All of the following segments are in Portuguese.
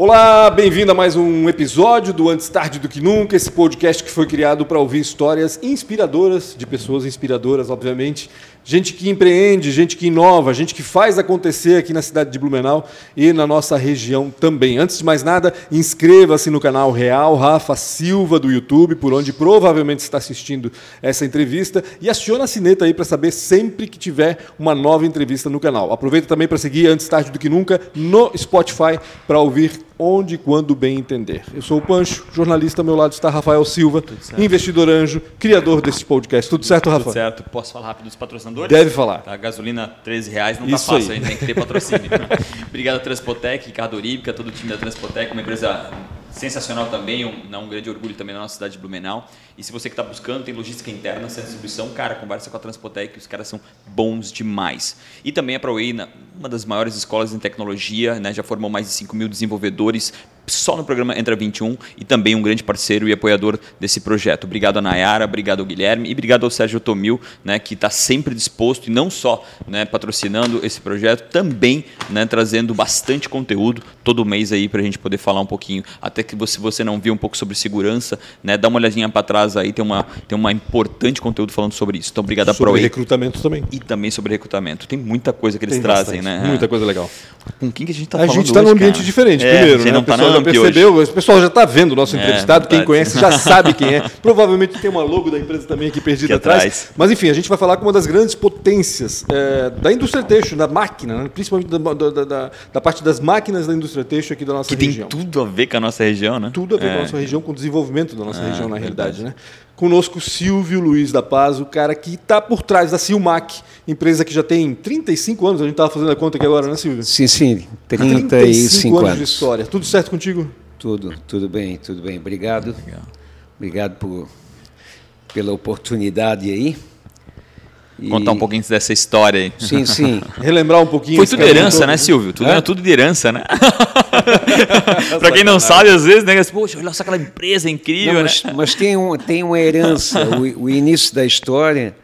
Olá, bem-vindo a mais um episódio do Antes Tarde do Que Nunca, esse podcast que foi criado para ouvir histórias inspiradoras, de pessoas inspiradoras, obviamente, gente que empreende, gente que inova, gente que faz acontecer aqui na cidade de Blumenau e na nossa região também. Antes de mais nada, inscreva-se no canal Real Rafa Silva do YouTube, por onde provavelmente está assistindo essa entrevista, e aciona a sineta aí para saber sempre que tiver uma nova entrevista no canal. Aproveita também para seguir Antes Tarde do Que Nunca no Spotify para ouvir onde e quando bem entender. Eu sou o Pancho, jornalista, ao meu lado está Rafael Silva, investidor anjo, criador desse podcast. Tudo certo, Rafa? Tudo certo. Posso falar rápido dos patrocinadores? Deve falar. Tá, gasolina 13 reais, não Isso tá fácil, aí. a gente tem que ter patrocínio. Obrigado a Transpotec, Ricardo Oríbica, todo o time da Transpotec, uma empresa sensacional também, um, um grande orgulho também na nossa cidade de Blumenau. E se você que está buscando, tem logística interna, sem distribuição, cara, conversa com a Transpotec, os caras são bons demais. E também a ProWay, uma das maiores escolas em tecnologia, né, já formou mais de 5 mil desenvolvedores só no programa Entra 21 e também um grande parceiro e apoiador desse projeto. Obrigado a Nayara, obrigado ao Guilherme e obrigado ao Sérgio Tomil, né, que está sempre disposto e não só né, patrocinando esse projeto, também né, trazendo bastante conteúdo todo mês aí para a gente poder falar um pouquinho. Até que se você não viu um pouco sobre segurança, né, dá uma olhadinha para trás aí, tem uma, tem uma importante conteúdo falando sobre isso. Então, obrigado a Sobre recrutamento também. e também sobre recrutamento. Tem muita coisa que eles Tem trazem, bastante, né? Muita coisa legal. Com quem que a gente está a falando gente está num ambiente cara? diferente, É, primeiro, a gente né? não o tá pessoal na já percebeu, hoje. o pessoal já está vendo o nosso É, entrevistado, quem verdade. conhece já sabe quem é. Provavelmente tem uma logo da empresa também aqui perdida Aqui atrás. atrás. Mas enfim, a gente vai falar com uma das grandes potências é, da indústria têxtil, da máquina, né? principalmente da, da- da- da parte das máquinas da indústria têxtil aqui da nossa Que tem região. tudo a ver com a nossa região, né? Tudo a ver com a É. nossa região, com o desenvolvimento da nossa É, região, na realidade. Né? Conosco, Silvio Luiz da Paz, o cara que está por trás da Silmac, empresa que já tem 35 anos, a gente estava fazendo a conta aqui agora, né, Silvio? Sim, sim, 35 anos, anos. de história. Tudo certo contigo? Tudo, tudo bem, tudo bem. Obrigado. Legal. Obrigado por, pela oportunidade aí. E- Contar um pouquinho dessa história aí. Sim, sim. Relembrar um pouquinho. Foi tudo herança, né, Silvio? Tudo é tudo de herança, né? pra quem não sabe, às vezes, né? Poxa, olha só aquela empresa incrível, Não, né? mas, mas tem, um, tem uma herança. O, o início da história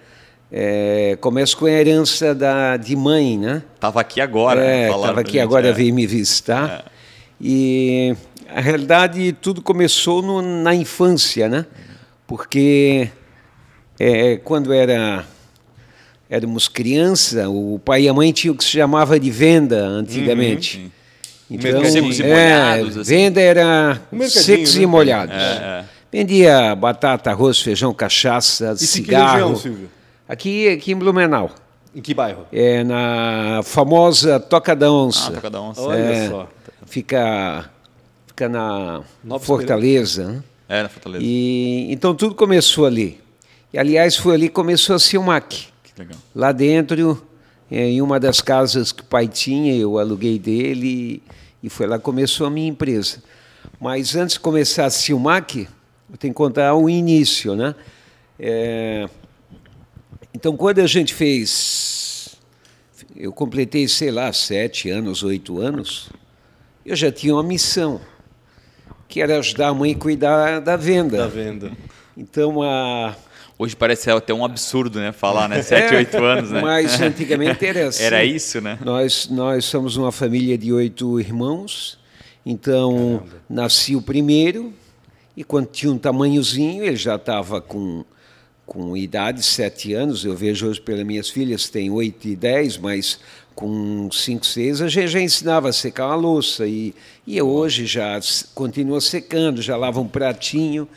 é, começa com a herança da, de mãe, né? Tava aqui agora. É, né? Pra aqui gente, agora, é. veio me visitar. E a realidade tudo começou no- na infância, né? Porque é, quando era éramos criança, o pai e a mãe tinham o que se chamava de venda antigamente. sim. Então. Secos e é, molhados, assim. venda era Um secos né? e molhados. É, é. Vendia batata, arroz, feijão, cachaça, que cigarro. região, Silvio? aqui, aqui em Blumenau. Em que bairro? É na famosa Toca da Onça. Ah, cada um. Olha É, só. Fica, fica na Nova Fortaleza. né? É, na Fortaleza. E, então tudo começou ali. E, aliás, foi ali que começou a Silmac. Legal. Lá dentro, é, em uma das casas que o pai tinha, eu aluguei dele e foi lá que começou a minha empresa. Mas antes de começar a Silmac, eu tenho que contar o início, né? É, então, quando a gente fez, eu completei, sei lá, sete anos, oito anos, eu já tinha uma missão, que era ajudar a mãe a cuidar da venda. Da venda. Então, a, Hoje parece até um absurdo, né? Falar, né? 7, 8 anos, né? Mas antigamente era assim. Era isso, né? Nós, nós somos uma família de oito irmãos, então nasci o primeiro, e quando tinha um tamanhozinho, ele já estava com, com idade, sete anos, eu vejo hoje pelas minhas filhas, tem oito e dez, mas com cinco, seis, a gente já ensinava a secar uma louça, e, e hoje já continua secando, já lava um pratinho,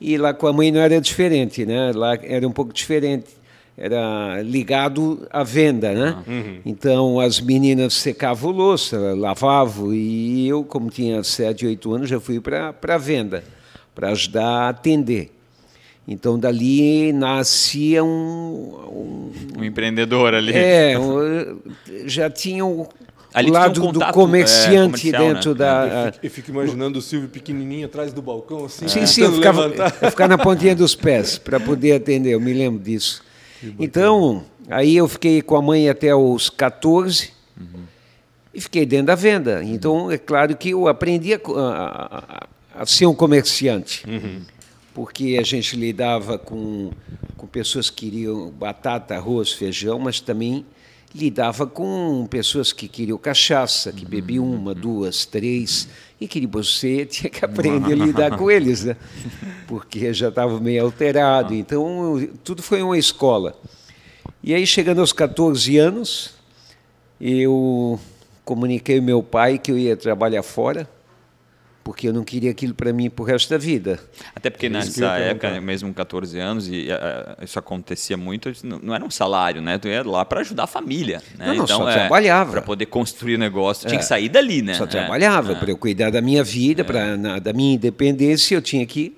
e lá com a mãe não era diferente, né? lá era um pouco diferente era ligado à venda, né? Então as meninas secavam louça, lavavam e eu, como tinha sete, oito anos, já fui para a venda para ajudar a atender. Então dali nascia um, Um empreendedor ali. um é, um, já tinha o, Ali o um lado do contato, é, comerciante né? dentro Eu da fico, eu fico imaginando o Silvio pequenininho atrás do balcão, assim, Sim, sim, eu ficava, levantar. eu ficava na pontinha dos pés para poder atender, eu me lembro disso. Então, aí eu fiquei com a mãe até os 14 e fiquei dentro da venda. Então, é claro que eu aprendi a, a- a- ser um comerciante, porque a gente lidava com, com pessoas que queriam batata, arroz, feijão, mas também lidava com pessoas que queriam cachaça, que bebiam uma, duas, três, e que você tinha que aprender a lidar com eles, né? porque já estava meio alterado. Então, tudo foi uma escola. E aí, chegando aos 14 anos, eu comuniquei ao meu pai que eu ia trabalhar fora porque eu não queria aquilo para mim para o resto da vida. Até porque nessa época, mesmo 14 anos, e uh, isso acontecia muito, não, era um salário, né? Tu ia lá para ajudar a família. Né? Não, não, então, só é, trabalhava. Para poder construir o negócio, é, tinha que sair dali, né? Só trabalhava. É. Para eu cuidar da minha vida, é. da minha independência, eu tinha que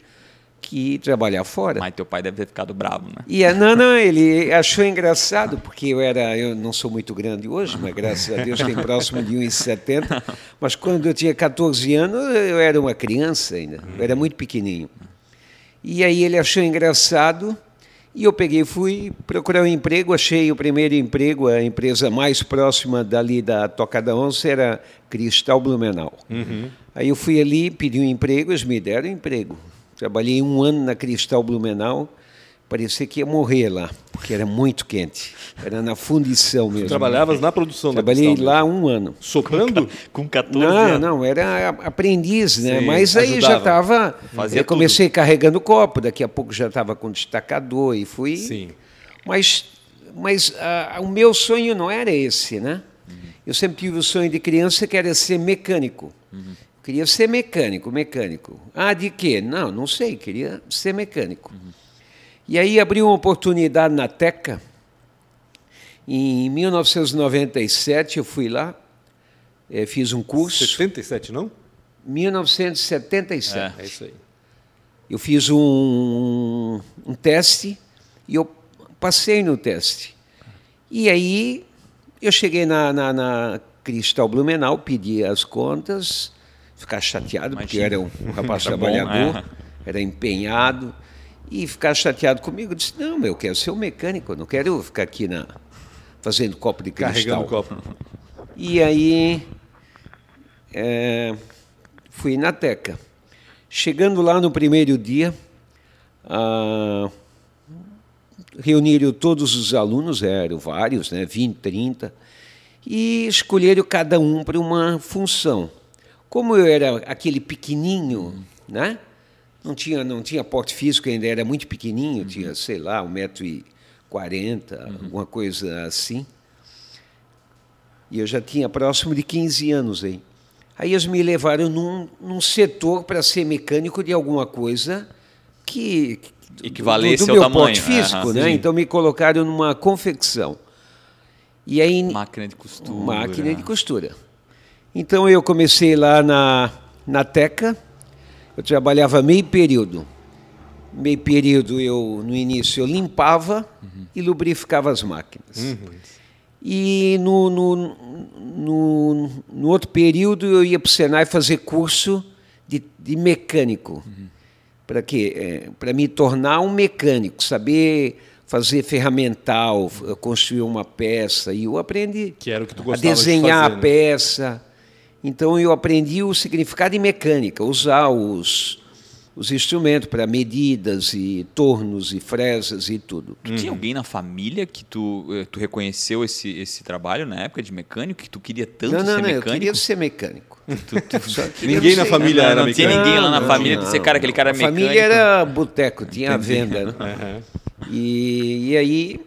que trabalhar fora. Mas teu pai deve ter ficado bravo, né? E, não, não, ele achou engraçado, porque eu era, eu não sou muito grande hoje, mas graças a Deus tenho próximo de 1,70. Mas quando eu tinha 14 anos, eu era uma criança ainda, eu era muito pequenininho. E aí ele achou engraçado e eu peguei, fui procurar um emprego, achei o primeiro emprego, a empresa mais próxima dali da Toca da Onça era Cristal Blumenau. Uhum. Aí eu fui ali, pedi um emprego, eles me deram um emprego. Trabalhei um ano na Cristal Blumenau, parecia que ia morrer lá, porque era muito quente. Era na fundição mesmo. Você trabalhavas na produção Trabalhei da lá um ano. Soprando? Com 14 não, anos? Não, não, era aprendiz, né? Sim, Mas aí ajudava. já estava... Eu comecei tudo. carregando copo, daqui a pouco já estava com destacador e fui... Sim. Mas, mas uh, o meu sonho não era esse, né? Uhum. Eu sempre tive o sonho de criança que era ser mecânico. Uhum. Queria ser mecânico, mecânico. Ah, de quê? Não, não sei, queria ser mecânico. Uhum. E aí abriu uma oportunidade na Teca. Em 1997 eu fui lá, é, fiz um curso. 77, não? 1977. É, é isso aí. Eu fiz um, um teste e eu passei no teste. E aí eu cheguei na, na, na Cristal Blumenau, pedi as contas, ficar chateado, Imagina. porque era um, um rapaz tá trabalhador, bom, é. era empenhado, e ficar chateado comigo. Eu disse: Não, eu quero ser um mecânico, eu não quero ficar aqui na, fazendo copo de cristal. Carregando copo. E aí é, fui na Teca. Chegando lá no primeiro dia, ah, reuniram todos os alunos, eram vários, né, 20, 30, e escolheram cada um para uma função. Como eu era aquele pequenininho, né? Não tinha, não tinha porte físico, ainda era muito pequenininho, uhum. tinha, sei lá, 1,40m, uhum. alguma coisa assim. E eu já tinha próximo de 15 anos aí. Aí eles me levaram num, num setor para ser mecânico de alguma coisa que equivalesse do, do ao meu tamanho. porte físico, né? Então me colocaram numa confecção. E aí máquina de costura. Máquina de costura. Então eu comecei lá na, na Teca, eu trabalhava meio período. Meio período eu, no início, eu limpava uhum. e lubrificava as máquinas. Uhum. E no, no, no, no, outro período eu ia para o Senai fazer curso de, de mecânico. Uhum. Para quê? É, para me tornar um mecânico, saber fazer ferramental, construir uma peça. E eu aprendi que era o que tu a desenhar de fazer, a peça. Então eu aprendi o significado de mecânica, usar os, os instrumentos para medidas e tornos e fresas e tudo. Tu uhum. tinha alguém na família que tu, eh, tu reconheceu esse, esse trabalho na época de mecânico, que tu queria tanto não, não, ser não, mecânico? Eu queria ser mecânico. Tu, tu, ninguém na família não, era não mecânico? tinha ninguém lá na família que ser cara, aquele cara a mecânico. família era boteco, tinha a venda. Né? Uhum. E, e aí,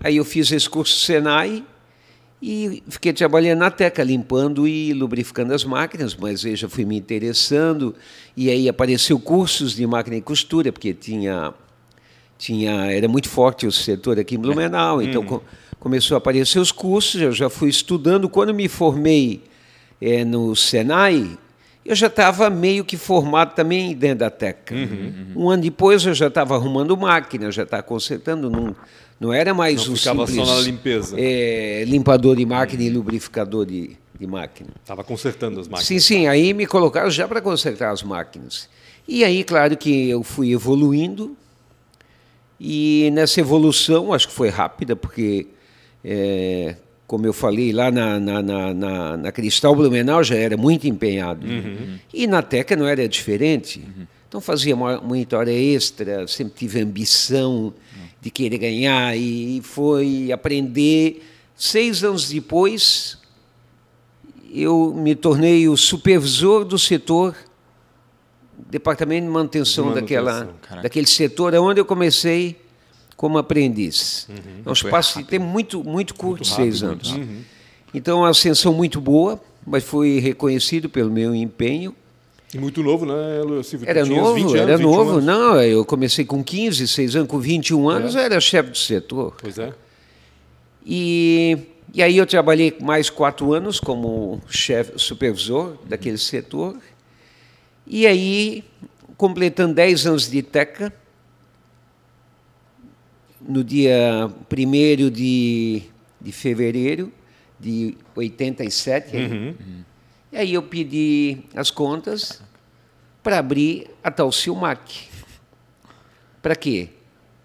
aí eu fiz esse curso Senai e fiquei trabalhando na Teca, limpando e lubrificando as máquinas, mas eu já fui me interessando. E aí apareceu cursos de máquina e costura, porque tinha, tinha era muito forte o setor aqui em Blumenau. Então hum. começou a aparecer os cursos, eu já fui estudando. Quando me formei é, no Senai, eu já estava meio que formado também dentro da Teca. Uhum, uhum. Um ano depois eu já estava arrumando máquina, já estava consertando. Num, não era mais não um ficava simples só na limpeza. É, limpador de máquina e lubrificador de, de máquina. Estava consertando as máquinas. Sim, sim. Aí me colocaram já para consertar as máquinas. E aí, claro que eu fui evoluindo. E nessa evolução, acho que foi rápida, porque, é, como eu falei, lá na, na, na, na, Cristal Blumenau já era muito empenhado. Uhum. E na Teca não era diferente. Uhum. Então fazia muita hora extra, sempre tive ambição de querer ganhar e foi aprender Seis anos depois, eu me tornei o supervisor do setor, departamento de manutenção, De manutenção, daquela, caraca. daquele setor, onde eu comecei como aprendiz. É um espaço de tempo muito, muito curto, seis anos. Então, uma ascensão muito boa, mas fui reconhecido pelo meu empenho. E muito novo, né, Silvio? Era novo, 20 anos, era 21 novo. anos. Não, eu comecei com 15, 6 anos, com 21 anos, eu era chefe do setor. Pois é. E, e aí eu trabalhei mais quatro anos como chefe, supervisor daquele setor. E aí, completando 10 anos de TECA, no dia 1 de, de fevereiro de 87, aí, e aí eu pedi as contas para abrir a tal Silmac. Para quê?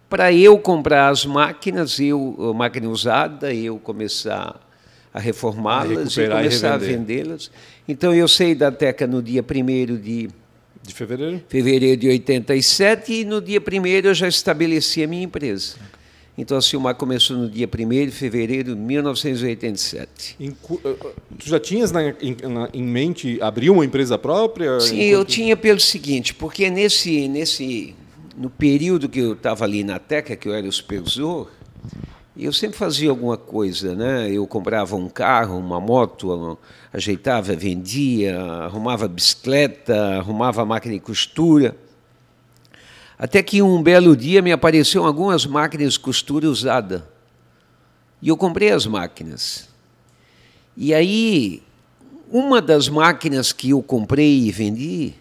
Para eu comprar as máquinas, eu, máquina usada, eu começar a reformá-las e recuperar e começar a vendê-las. Então eu saí da Teca no dia 1 de De fevereiro? fevereiro de 87 e no dia 1 eu já estabeleci a minha empresa. Então a Silmar começou no dia 1 de fevereiro de 1987. Em eh, eh, tu já tinhas na- em, na- em mente abrir uma empresa própria? Sim, Enquanto- eu tinha pelo seguinte, porque nesse, nesse, no período que eu estava ali na Teca, que eu era o supervisor, eu sempre fazia alguma coisa, né? Eu comprava um carro, uma moto, ajeitava, vendia, arrumava bicicleta, arrumava máquina de costura. Até que um belo dia me apareceram algumas máquinas de costura usada. E eu comprei as máquinas. E aí, uma das máquinas que eu comprei e vendi,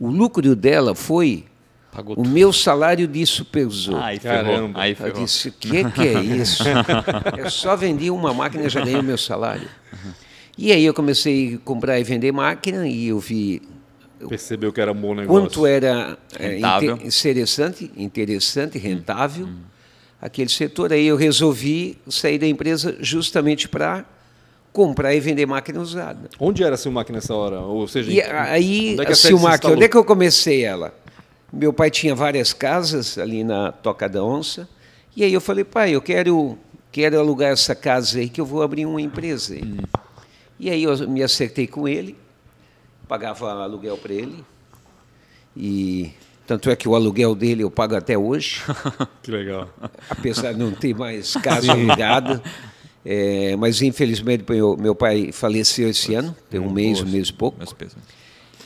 o lucro dela foi Pagou o meu salário de supervisor. Aí ferrou. Caramba. Aí Eu disse, o que, que é isso? eu só vendi uma máquina e já ganhei o meu salário. E aí eu comecei a comprar e vender máquina e eu vi Percebeu que era um bom negócio. quanto era é, Rentável. inte- interessante, interessante, rentável aquele setor. Aí eu resolvi sair da empresa justamente para comprar e vender máquina usada. Onde era a Silmac nessa hora? Ou seja, E aí, onde é que a a Silmac, onde é que eu comecei ela? Meu pai tinha várias casas ali na Toca da Onça. E aí eu falei, pai, eu quero, quero alugar essa casa aí que eu vou abrir uma empresa aí. E aí eu me acertei com ele, pagava aluguel para ele. E tanto é que o aluguel dele eu pago até hoje Que legal. apesar de não ter mais casa alugada. É, mas infelizmente meu, meu pai faleceu esse ano, tem um mês, um mês e pouco.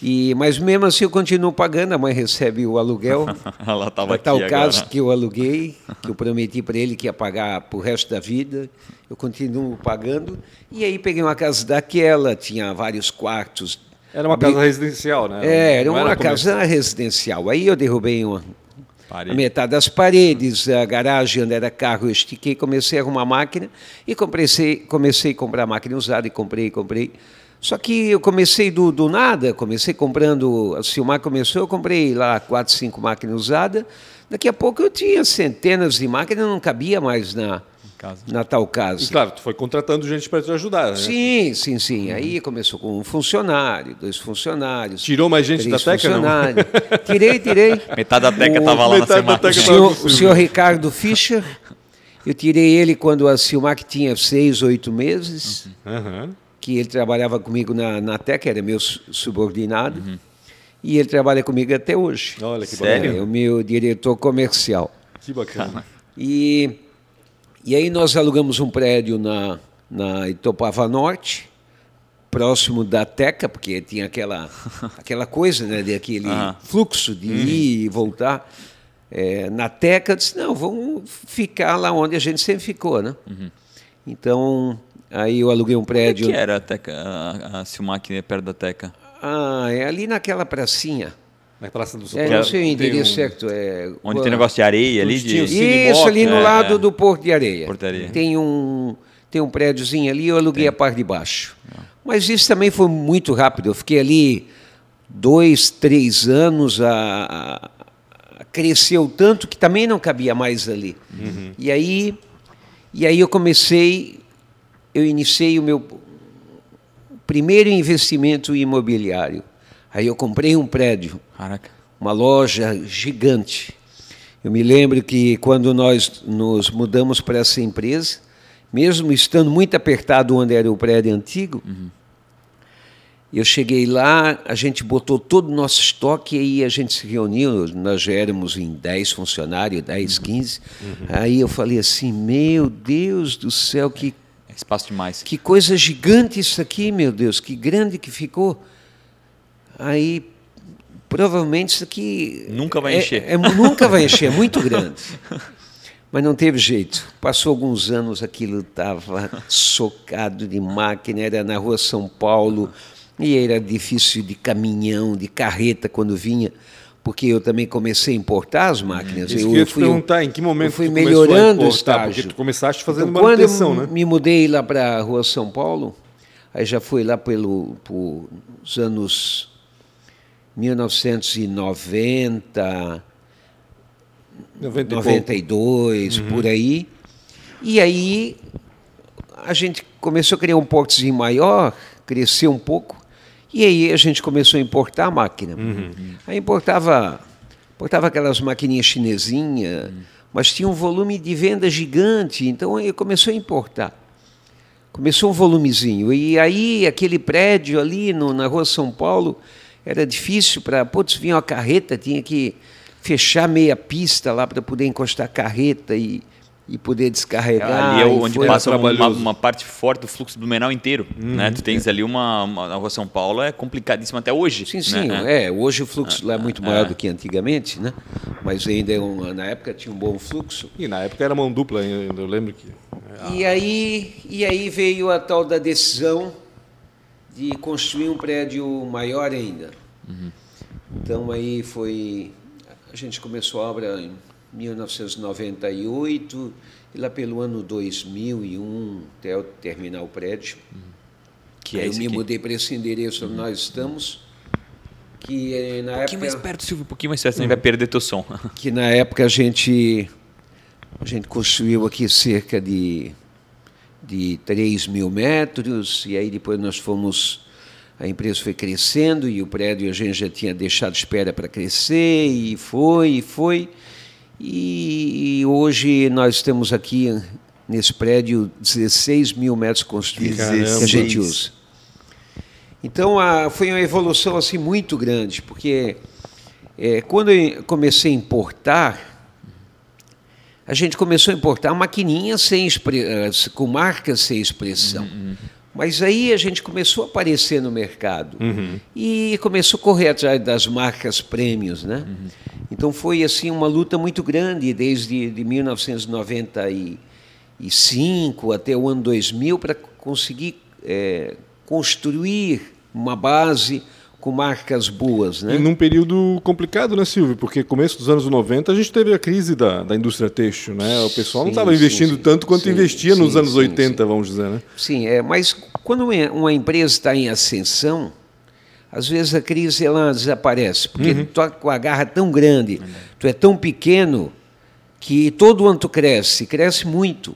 E, mas mesmo assim eu continuo pagando, a mãe recebe o aluguel. Ela estava tal agora. caso que eu aluguei, que eu prometi para ele que ia pagar para o resto da vida, eu continuo pagando. E aí peguei uma casa daquela, tinha vários quartos. Era uma casa residencial, né? É, era Não uma comercial. casa residencial. Aí eu derrubei uma, a Parede. metade das paredes, a garagem onde era carro, eu estiquei, comecei a arrumar máquina e comecei, comecei a comprar máquina usada e comprei, comprei. Só que eu comecei do, do nada, comecei comprando, a Silmar começou, eu comprei lá quatro, cinco máquinas usadas. Daqui a pouco eu tinha centenas de máquinas, não cabia mais na, Casa. na tal E casa. claro, tu foi contratando gente para te ajudar, né? Sim, sim, sim. Aí começou com um funcionário, dois funcionários. Tirou mais gente da Teca, não? funcionários. Tirei, tirei. Metade da teca estava lá na semana. teca O senhor, o senhor Ricardo Fischer, eu tirei ele quando a Silmac tinha seis, oito meses, Aham. que ele trabalhava comigo na, na TEC, era meu su- subordinado, e ele trabalha comigo até hoje. Olha que Sério? bacana. É o meu diretor comercial. Que bacana. E, e aí nós alugamos um prédio na, na Itopava Norte, próximo da Teca, porque tinha aquela, aquela coisa, né, de aquele fluxo de ir e voltar. É, na Teca, eu disse, não, vamos ficar lá onde a gente sempre ficou, né? Então, aí eu aluguei um Onde prédio. que era a, teca, a, a Silmac perto da teca? Ah, é ali naquela pracinha. Na Praça do É, Socorro. não sei o tem endereço um- certo. É, Onde tem negócio de areia ali? De... Isso, ali no é, lado é. do Porto de Areia. Porto de Areia. Tem um, tem um prédiozinho ali, eu aluguei a parte de baixo. Mas isso também foi muito rápido. Eu fiquei ali dois, três anos, a, a- a- cresceu tanto que também não cabia mais ali. E, aí, e aí eu comecei, eu iniciei o meu primeiro investimento imobiliário. Aí eu comprei um prédio Caraca. uma loja gigante. Eu me lembro que quando nós nos mudamos para essa empresa, mesmo estando muito apertado onde era o prédio antigo, Uhum. eu cheguei lá, a gente botou todo o nosso estoque e aí a gente se reuniu, nós já éramos em 10 funcionários, 10, 15. Aí eu falei assim, meu Deus do céu, que, É espaço demais. que coisa gigante isso aqui, meu Deus, que grande que ficou. Aí, provavelmente isso aqui... Nunca vai é- encher. é- nunca vai encher, é muito grande. Mas não teve jeito. Passou alguns anos, aquilo estava socado de máquina, era na rua São Paulo, e era difícil de caminhão, de carreta quando vinha, porque eu também comecei a importar as máquinas. Isso eu, que eu ia te fui- perguntar, em que momento eu fui tu começou a melhorando o estágio. Porque tu começaste fazendo Então, quando manutenção, eu né? me mudei lá para a rua São Paulo, aí já foi lá pelo, por os anos 1990, 90 e pouco. 92, por aí. E aí a gente começou a criar um portezinho maior, cresceu um pouco, e aí a gente começou a importar a máquina. Aí importava, importava aquelas maquininhas chinesinhas, mas tinha um volume de venda gigante, então aí começou a importar. Começou um volumezinho. E aí aquele prédio ali no, na rua São Paulo era difícil para. Putz, vinha uma carreta, tinha que fechar meia pista lá para poder encostar a carreta e, e poder descarregar. ali é onde passa uma, uma parte forte do fluxo Blumenau inteiro. Né? Tu tens ali uma, uma. A rua São Paulo é complicadíssima até hoje. Sim, sim. né? É, hoje o fluxo lá é muito maior do que antigamente, né? Mas ainda é um- na época tinha um bom fluxo. E na época era mão dupla, ainda, eu lembro que. E aí, e aí veio a tal da decisão de construir um prédio maior ainda. Então aí foi. A gente começou a obra em 1998 e lá pelo ano 2001 até eu terminar o prédio. Que é Aí eu esse me aqui. mudei para esse endereço onde nós estamos, que eh, na Um pouquinho mais perto, Silvio, um pouquinho mais perto, senão vai perder teu som. que na época a gente a gente construiu aqui cerca de de 3 mil metros e aí depois nós fomos a empresa foi crescendo e o prédio a gente já tinha deixado espera para crescer e foi e foi e, e hoje nós temos aqui nesse prédio 16 mil metros construídos Caramba. que a gente usa então a, foi uma evolução assim muito grande porque é, quando eu comecei a importar a gente começou a importar maquininhas sem eh, com marcas sem expressão. Mas aí a gente começou a aparecer no mercado e começou a correr atrás das marcas prêmios, né? Então foi assim uma luta muito grande desde de 1995 até o ano 2000 para conseguir eh, construir uma base com marcas boas, né? E num período complicado, né, Silvio? Porque começo dos anos 90 a gente teve a crise da, da indústria têxtil, né? O pessoal não Sim, estava sim, investindo sim. tanto quanto Sim, investia nos anos sim, 80, sim. vamos dizer, né? Sim, é, mas quando uma- uma empresa está em ascensão, às vezes a crise ela desaparece, porque tu tá com a garra tão grande, tu é tão pequeno que todo ano tu cresce, cresce muito.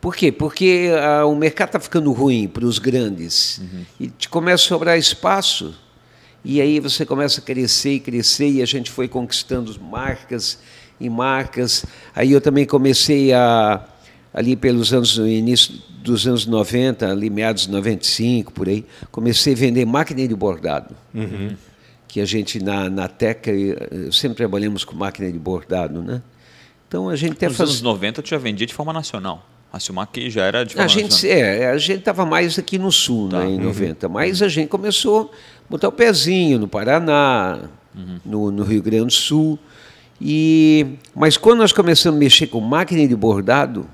Por quê? Porque ah, o mercado está ficando ruim para os grandes e te começa a sobrar espaço. E aí você começa a crescer e crescer, e a gente foi conquistando marcas e marcas. Aí eu também comecei a, ali pelos anos, no início dos anos 90, ali meados de 95, por aí, comecei a vender máquina de bordado. Que a gente, na, na Teca, eh, sempre trabalhamos com máquina de bordado, né? Então a gente até Nos faz... anos 90 tu já vendia de forma nacional. A Silmac já era de A gente nacional. é, a gente estava mais aqui no sul, Tá. né, em 90, mas a gente começou a botar o pezinho no Paraná, no, no Rio Grande do Sul. E, mas quando nós começamos a mexer com máquina de bordado,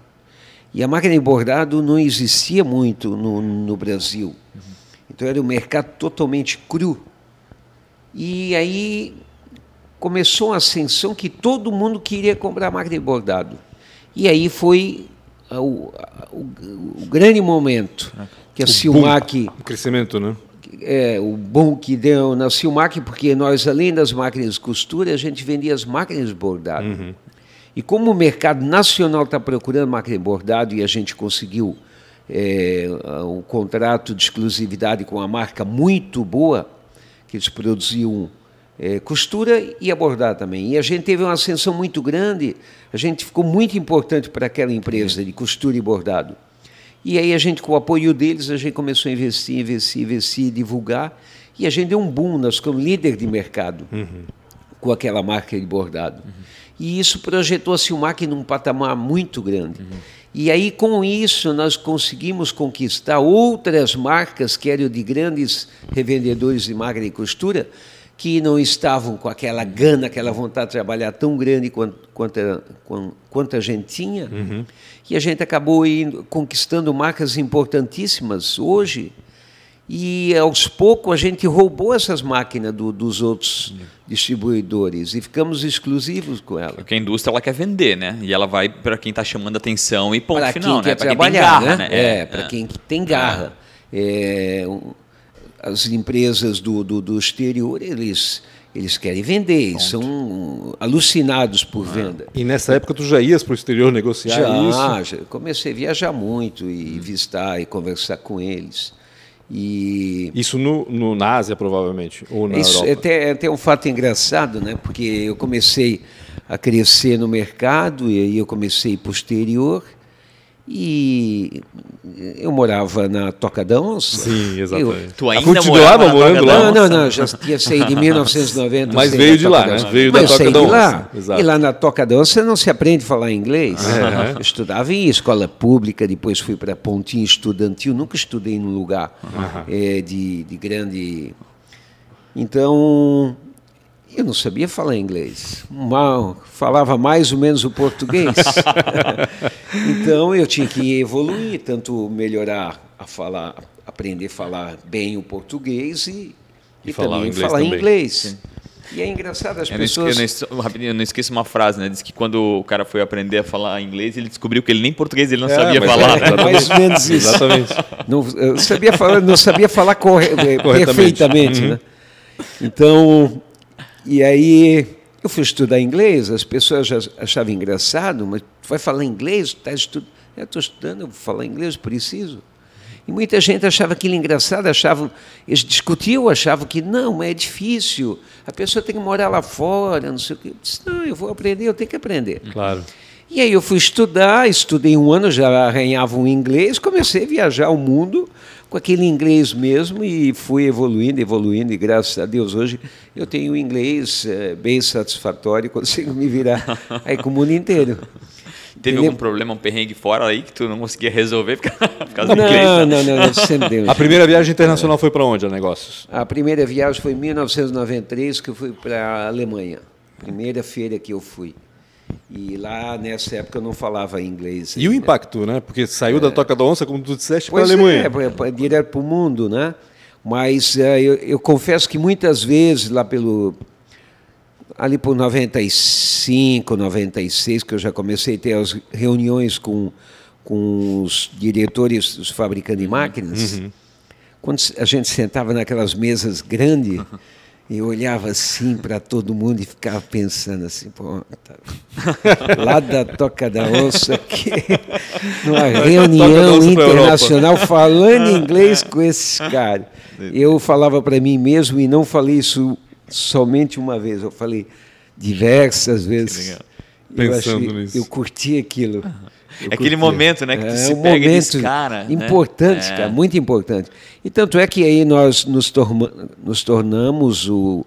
e a máquina de bordado não existia muito no, no Brasil. Então era um mercado totalmente cru. E aí começou uma ascensão que todo mundo queria comprar máquina de bordado. E aí foi o, o, o grande momento que a Silmac, O crescimento, né? é, o bom que deu na Silmac, porque nós, além das máquinas de costura, a gente vendia as máquinas de bordado. E como o mercado nacional está procurando máquina de bordado e a gente conseguiu é, um contrato de exclusividade com uma marca muito boa, que eles produziam é, costura e a bordado também. E a gente teve uma ascensão muito grande, a gente ficou muito importante para aquela empresa de costura e bordado. E aí a gente, com o apoio deles, a gente começou a investir, investir, investir, divulgar. E a gente deu um boom, nós ficamos líder de mercado com aquela marca de bordado. E isso projetou a Silmac num patamar muito grande. E aí, com isso, nós conseguimos conquistar outras marcas que eram de grandes revendedores de máquina e costura, que não estavam com aquela gana, aquela vontade de trabalhar tão grande quanto, quanto, a, quanto a gente tinha. Uhum. E a gente acabou indo, conquistando marcas importantíssimas hoje. E aos poucos a gente roubou essas máquinas do, dos outros distribuidores e ficamos exclusivos com ela. Porque a indústria ela quer vender, né? E ela vai para quem está chamando atenção e ponto Para final, quem né? Para quem tem garra, né? né? É, para quem tem garra. É, um, as empresas do, do, do exterior, eles, eles querem vender, são alucinados por venda. E nessa época tu já ias para o exterior negociar isso? Já, já comecei a viajar muito e visitar e conversar com eles. E Isso no, no, na Ásia, provavelmente, ou na isso é Europa? até, é até um fato engraçado, né? Porque eu comecei a crescer no mercado e aí eu comecei posterior e eu morava na Toca da Onça. Sim, exatamente. Tu ainda Continuava morando lá? Não, não, não, já tinha saído em 1990. Mas veio de lá, né? Veio da Mas da de Onça, lá. exato. E lá na Toca da Onça não se aprende a falar inglês. Uhum. Eu estudava em escola pública, depois fui para Pontinho Estudantil, nunca estudei num lugar eh, de, de grande... Então, eu não sabia falar inglês. Mal, falava mais ou menos o português. então eu tinha que evoluir, tanto melhorar a falar, aprender a falar bem o português e, E e, falar também inglês falar também. inglês. E é engraçado, as Eu não, esque- eu pessoas. não esque- rapidinho, eu não esqueço uma frase, né? Diz que quando o cara foi aprender a falar inglês, ele descobriu que ele nem português ele não É, sabia mas falar. é, É mais ou menos isso. Exatamente. Não, eu sabia falar, não sabia falar corre- perfeitamente, né? Então, e aí eu fui estudar inglês, as pessoas achavam engraçado, mas tu vai falar inglês? Tá estu... Eu estou estudando, eu vou falar inglês, preciso. E muita gente achava aquilo engraçado, achavam, eles discutiam, achavam que não, é difícil, a pessoa tem que morar lá fora, não sei o quê. Eu disse, não, eu vou aprender, eu tenho que aprender. Claro. E aí eu fui estudar, estudei um ano, já arranhava um inglês, comecei a viajar o mundo com aquele inglês mesmo e fui evoluindo, evoluindo, e graças a Deus hoje eu tenho um inglês eh, bem satisfatório, consigo me virar aí com o mundo inteiro. Teve Entendeu? algum problema, um perrengue fora aí que tu não conseguia resolver por causa do Não, inglês? né? não, não, não, sempre deu. A primeira viagem internacional foi para onde, a negócios? A primeira viagem foi em 1993, que eu fui para a Alemanha. Primeira feira que eu fui. E lá, nessa época, eu não falava inglês. E o ainda. impacto, né? Porque saiu da Toca da Onça, como tu disseste, para a Pois Alemanha. é, direto para o mundo, né? Mas eh, eu, eu confesso que muitas vezes, lá pelo. Ali por 95, 96, que eu já comecei a ter as reuniões com, com os diretores dos fabricantes de máquinas, quando a gente sentava naquelas mesas grandes, eu olhava assim para todo mundo e ficava pensando assim, pô, tá- lá da Toca da Onça, aqui, numa reunião internacional, falando inglês com esses caras. Eu falava para mim mesmo, e não falei isso somente uma vez, eu falei diversas vezes. legal. Eu, Pensando nisso. eu curti aquilo. Eu É aquele momento, né, que tu é se um pega diz, momento "Cara", né? importante, É. cara, muito importante. E tanto é que aí nós nos, torma- nos tornamos o,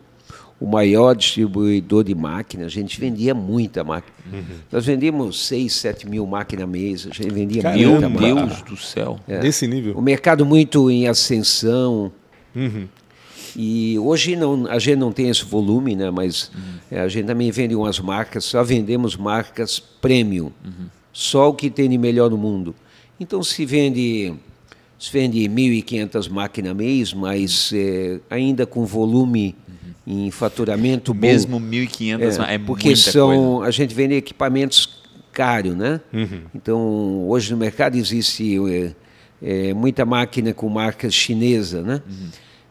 o maior distribuidor de máquinas. A gente vendia muita máquina. Uhum. Nós vendíamos 6, 7 mil máquinas mês. A gente vendia Caramba. muita Meu máquina. Deus do céu. Desse O nível. mercado muito em ascensão. Uhum. E hoje não, a gente não tem esse volume, né? mas eh, a gente também vende umas marcas, só vendemos marcas premium, só o que tem de melhor no mundo. Então se vende, se vende 1.500 máquinas mês, mas eh, ainda com volume em faturamento bom. Mesmo 1.500 é, É, porque são, coisa. a gente vende equipamentos caros, né? Então, hoje no mercado existe é, é, muita máquina com marca chinesa, né?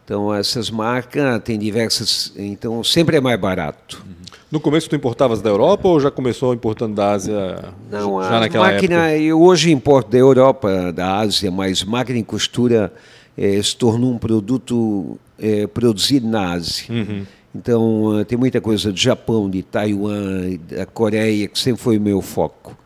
Então, essas marcas têm diversas... Então, sempre é mais barato. No começo tu importavas da Europa ou já começou importando da Ásia Não, já a naquela máquina, época? eu hoje importo da Europa, da Ásia, mas máquina em costura eh, se tornou um produto eh, produzido na Ásia. Uhum. Então, eh, tem muita coisa do Japão, de Taiwan, da Coreia, que sempre foi o meu foco.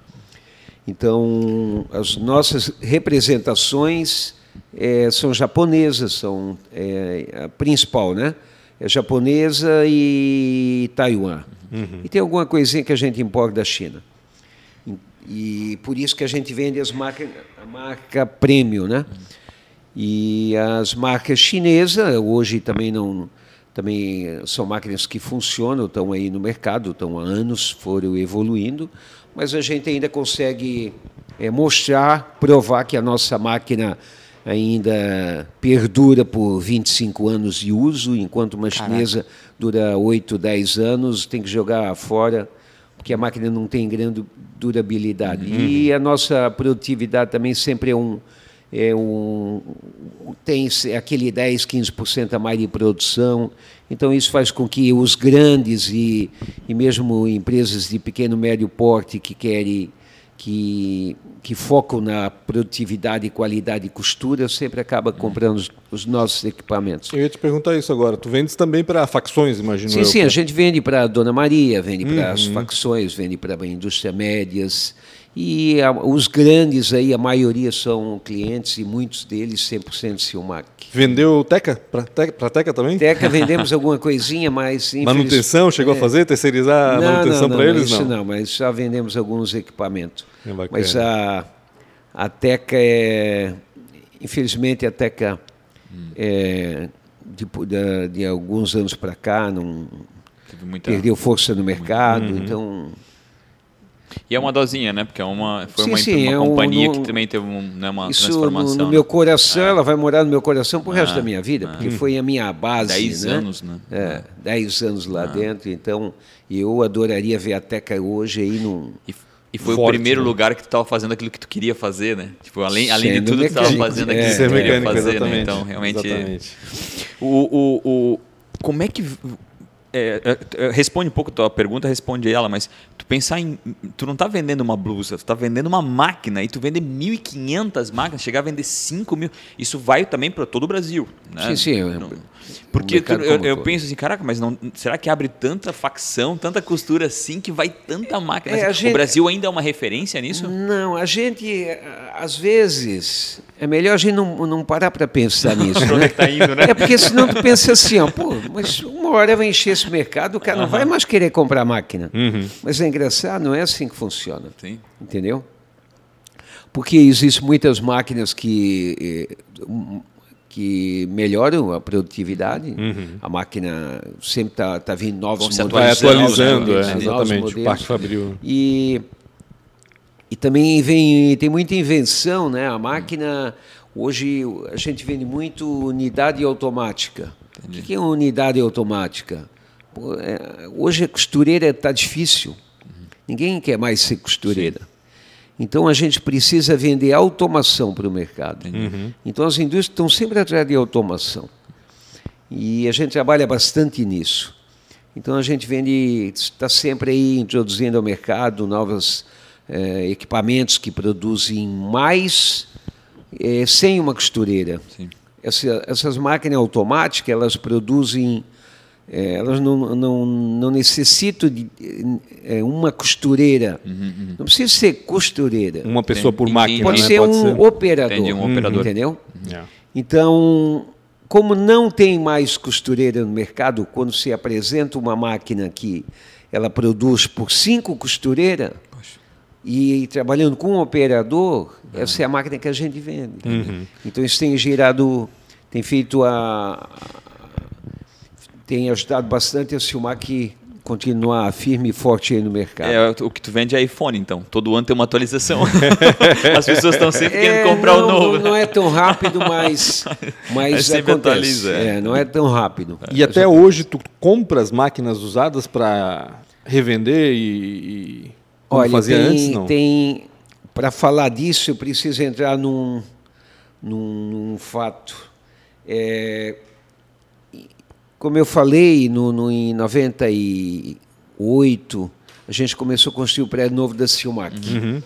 Então, as nossas representações é, são japonesas, são é, a principal, né? É japonesa e Taiwan. Uhum. E tem alguma coisinha que a gente importa da China. E, e por isso que a gente vende as marcas, a marca premium, né? E as marcas chinesas hoje também não também são máquinas que funcionam, estão aí no mercado, estão há anos, foram evoluindo, mas a gente ainda consegue é, mostrar, provar que a nossa máquina ainda perdura por 25 anos de uso, enquanto uma chinesa Caraca. dura 8, 10 anos, tem que jogar fora, porque a máquina não tem grande durabilidade. Uhum. E a nossa produtividade também sempre é um, é um, tem aquele 10, 15% a mais de produção. Então, isso faz com que os grandes e, e mesmo empresas de pequeno médio porte que querem que, que focam na produtividade, qualidade e costura, sempre acaba comprando os, os, nossos equipamentos. Eu ia te perguntar isso agora. Tu vendes também para facções, imagino sim, eu. Sim, a gente vende para a Dona Maria, vende uhum. para as facções, vende para a indústria médias. E a, os grandes aí, a maioria são clientes e muitos deles 100% Silmac. Vendeu Teca? Para Teca, Teca também? Teca vendemos alguma coisinha, mas... Manutenção, chegou é. a fazer? Terceirizar a manutenção para eles? Não, isso não, mas já vendemos alguns equipamentos. É mas a, a Teca é... Infelizmente a Teca hum. é, de, de, de, alguns anos para cá não muita... perdeu força no mercado, uhum. então e é uma dosinha, né? Porque é uma, foi sim, uma, sim, uma é companhia um, no, que também teve um, né, uma isso transformação. No, no meu coração, é. ela vai morar no meu coração pro resto da minha vida, porque ah. foi a minha base. Dez né? anos, né? É, dez anos lá ah. dentro. Então, eu adoraria ver a Teca hoje aí num. E, e foi Forte, o primeiro né? lugar que tu estava fazendo aquilo que tu queria fazer, né? Tipo, além, além de tudo, tu estava fazendo aquilo é, que tu queria mecânica, fazer, né? Então, realmente. Exatamente. O, o, o, como é que é, é, é, responde um pouco a tua pergunta, responde ela, mas tu pensar em. Tu não está vendendo uma blusa, tu está vendendo uma máquina e tu vende 1.500 máquinas, chegar a vender 5 mil. Isso vai também para todo o Brasil. Né? Sim, sim. Não, porque tu, eu, eu penso assim, caraca, mas não, será que abre tanta facção, tanta costura assim que vai tanta máquina? É, gente, o Brasil ainda é uma referência nisso? Não, a gente, às vezes, é melhor a gente não, não parar para pensar nisso. né? tá indo, né? É porque senão tu pensa assim, ó, pô, mas uma hora vai encher esse mercado, o cara uhum. não vai mais querer comprar máquina. Uhum. Mas é engraçado, não é assim que funciona. Sim. Entendeu? Porque existem muitas máquinas que eh, que melhoram a produtividade. Uhum. A máquina sempre está tá vindo novos modelos. Vai atualizando, né? é, exatamente, o parque fabril. E, e também vem, tem muita invenção, né? A máquina, hoje a gente vende muito unidade automática. Entendi. O que é uma unidade automática? É, hoje a costureira está difícil. Ninguém quer mais ser costureira. Sim. Então a gente precisa vender automação para o mercado. Uhum. Então as indústrias estão sempre atrás de automação. E a gente trabalha bastante nisso. Então a gente vende, está sempre aí introduzindo ao mercado novos eh, equipamentos que produzem mais eh, sem uma costureira. Essa, essas máquinas automáticas elas produzem é, elas não, não, não necessitam de é, uma costureira. Uhum, uhum. Não precisa ser costureira. Uma pessoa por máquina. Pode, né? ser, Pode um ser um operador. Entendi, um operador. Entendeu? Yeah. Então, como não tem mais costureira no mercado, quando se apresenta uma máquina que ela produz por cinco costureiras, e trabalhando com um operador, uhum. essa é a máquina que a gente vende. Uhum. Então isso tem gerado, tem feito a, tem ajudado bastante a Silmac continuar firme e forte aí no mercado. É, o que tu vende é iPhone, então. Todo ano tem uma atualização. As pessoas estão sempre é, querendo comprar não, o novo. Não é tão rápido, mas, mas é acontece. Atualiza, é. é. não é tão rápido. E até hoje tu compras máquinas usadas para revender e, e Olha, fazia tem, antes, não? Tem, para falar disso, eu preciso entrar num, num, num fato. É, como eu falei, no, no, em 98, a gente começou a construir o prédio novo da Silmac. Uhum.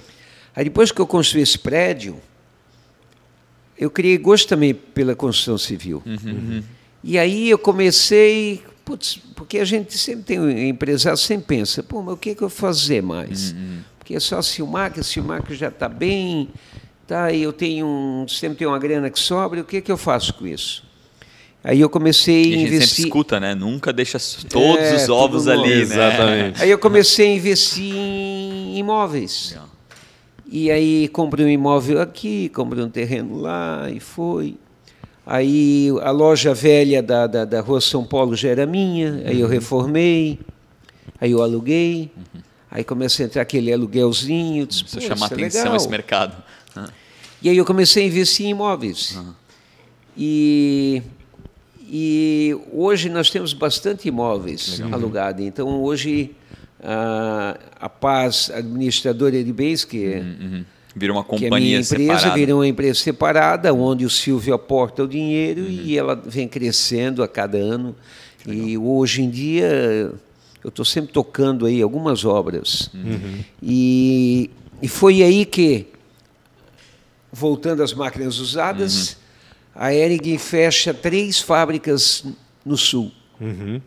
Aí depois que eu construí esse prédio, eu criei gosto também pela construção civil. Uhum. E aí eu comecei, putz, porque a gente sempre tem, empresário sempre pensa, pô, mas o que, é que eu vou fazer mais? Uhum. porque é só Silmar, que Silmar que já está bem, tá, eu tenho um, sempre tenho uma grana que sobra, o que, que eu faço com isso? Aí eu comecei a E a gente investir. sempre escuta, né? Nunca deixa todos É, os ovos ali, né? Exatamente. Aí eu comecei a investir em imóveis. Legal. E aí comprei um imóvel aqui, comprei um terreno lá e foi. Aí a loja velha da, da, da rua São Paulo já era minha, aí Uhum. eu reformei, aí eu aluguei, aí comecei a entrar aquele aluguelzinho. Disse, Precisa "Pô, chamar isso é atenção legal." esse mercado. Ah, E aí eu comecei a investir em imóveis. E, e hoje nós temos bastante imóveis alugados. Então hoje a, a Paz Administradora de Bens, que é, uhum. Vira uma que é companhia minha empresa, separada. virou uma empresa separada, onde o Silvio aporta o dinheiro e ela vem crescendo a cada ano. E hoje em dia eu estou sempre tocando aí algumas obras. E, e foi aí que, voltando às máquinas usadas, a Ering fecha três fábricas no sul Uhum.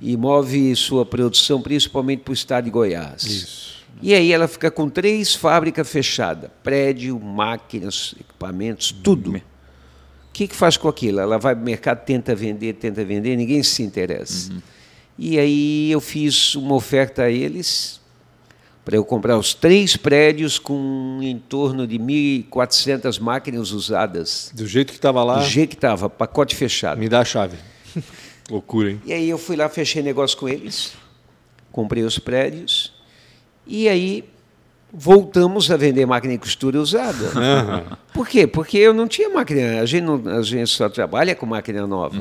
e move sua produção principalmente para o estado de Goiás. Isso. E aí ela fica com três fábricas fechadas, prédio, máquinas, equipamentos, tudo. O que, que faz com aquilo? Ela vai para o mercado, tenta vender, tenta vender, ninguém se interessa. E aí eu fiz uma oferta a eles para eu comprar os três prédios com em torno de 1.400 máquinas usadas. Do jeito que estava lá, Do jeito que estava, pacote fechado. me dá a chave. Loucura, hein? E aí eu fui lá, fechei negócio com eles, comprei os prédios, e aí voltamos a vender máquina de costura usada. Aham. Por quê? Porque eu não tinha máquina, a gente, não, a gente só trabalha com máquina nova.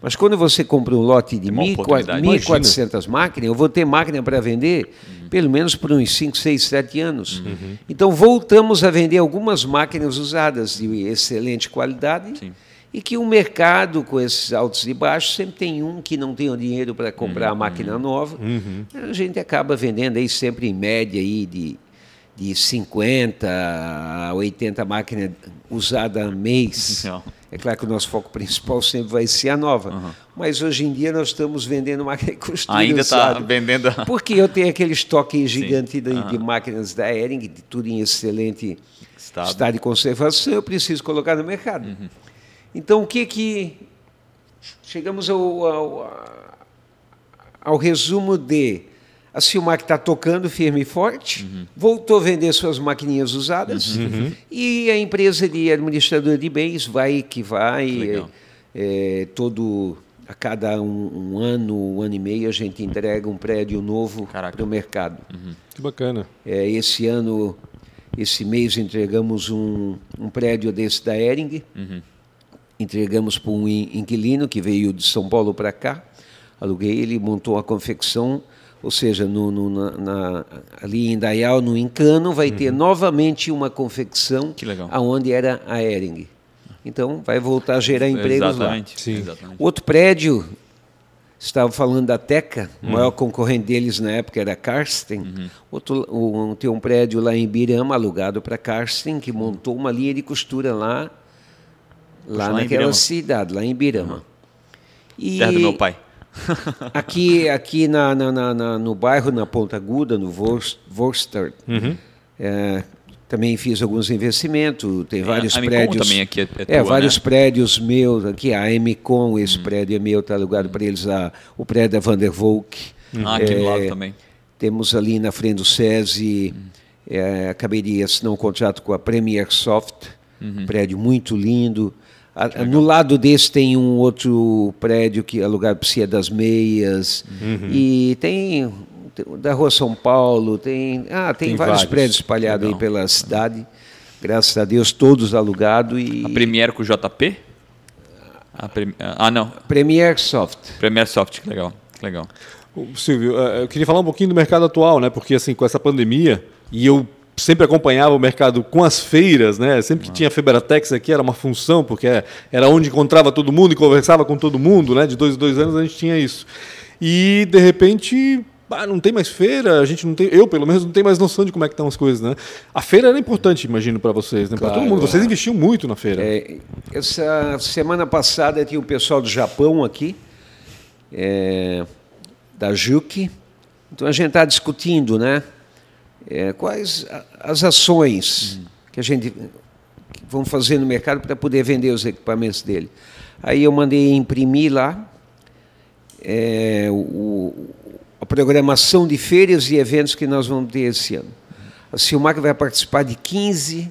Mas quando você compra um lote de Tem uma 1.400 oportunidade. 1.400 máquinas, eu vou ter máquina para vender pelo menos por uns 5, 6, 7 anos. Então voltamos a vender algumas máquinas usadas de excelente qualidade. Sim. E que o mercado, com esses altos e baixos, sempre tem um que não tem o dinheiro para comprar a máquina nova. A gente acaba vendendo aí sempre em média aí de, de 50 a 80 máquinas usadas a mês. É claro que o nosso foco principal sempre vai ser a nova. Mas hoje em dia nós estamos vendendo máquina costura Ainda está vendendo. a- Porque eu tenho aquele estoque gigante de, Aham. de máquinas da Ering, de tudo em excelente Estado. estado de conservação, eu preciso colocar no mercado. Então, o que que... Chegamos ao, ao, ao resumo de a Silmac está tocando firme e forte, voltou a vender suas maquininhas usadas, e a empresa de administrador de bens vai que vai, Legal. é, todo a cada um, um ano, um ano e meio a gente entrega um prédio novo para o mercado. Que bacana. É, esse ano, esse mês entregamos um, um prédio desse da Ering, entregamos para um in- inquilino que veio de São Paulo para cá, aluguei, ele montou uma confecção, ou seja, no, no- na- na- ali em Dayal, no Encano, vai ter novamente uma confecção Que legal. aonde era a Ering. Então, vai voltar a gerar empregos lá. Exatamente. Sim. Exatamente. Outro prédio, estava falando da Teca, o maior concorrente deles na época era a Karsten. Outro, um, tem um prédio lá em Birama, alugado para a Karsten, que montou uma linha de costura lá, lá lá naquela cidade, lá em Birama. E Terra do meu pai. Aqui aqui na, na- na- no bairro, na Ponta Aguda, no Worcester, é, também fiz alguns investimentos, tem vários a prédios. também aqui é- é É, tua, vários né? prédios meus aqui, a Emicom, esse prédio é meu, está alugado para eles, a, o prédio da Vandervolk. Ah, aqui do É, lado também. Temos ali na frente do SESI, é, acabei de assinar um contrato com a Premier Soft, Uhum. prédio muito lindo. A- no lado desse tem um outro prédio que é alugado para Cia das Meias. Uhum. E tem, tem da Rua São Paulo, tem, ah, tem, Tem vários, vários. prédios espalhados Legal. aí pela cidade. Graças a Deus, todos alugados. E A Premiere com o JP? A Prem- Ah, não. Premier Soft. Premiere Soft, que legal. Que legal. Silvio, eh, eu queria falar um pouquinho do mercado atual, né? Porque assim, com essa pandemia, e eu sempre acompanhava o mercado com as feiras, né? Sempre que tinha a Febratex aqui era uma função, porque é- era onde encontrava todo mundo e conversava com todo mundo, né? De dois em dois anos a gente tinha isso. E de repente, ah, não tem mais feira, a gente não tem, eu pelo menos não tenho mais noção de como é que estão as coisas, né? A feira era importante, imagino, para vocês, né? Para todo Claro. mundo. Vocês investiam muito na feira. É, essa semana passada tinha o pessoal do Japão aqui, é, da JUC. Então a gente está discutindo, né? É, quais as ações que a gente vão fazer no mercado para poder vender os equipamentos dele. Aí eu mandei imprimir lá é, o, a programação de feiras e eventos que nós vamos ter esse ano. A Silmac vai participar de 15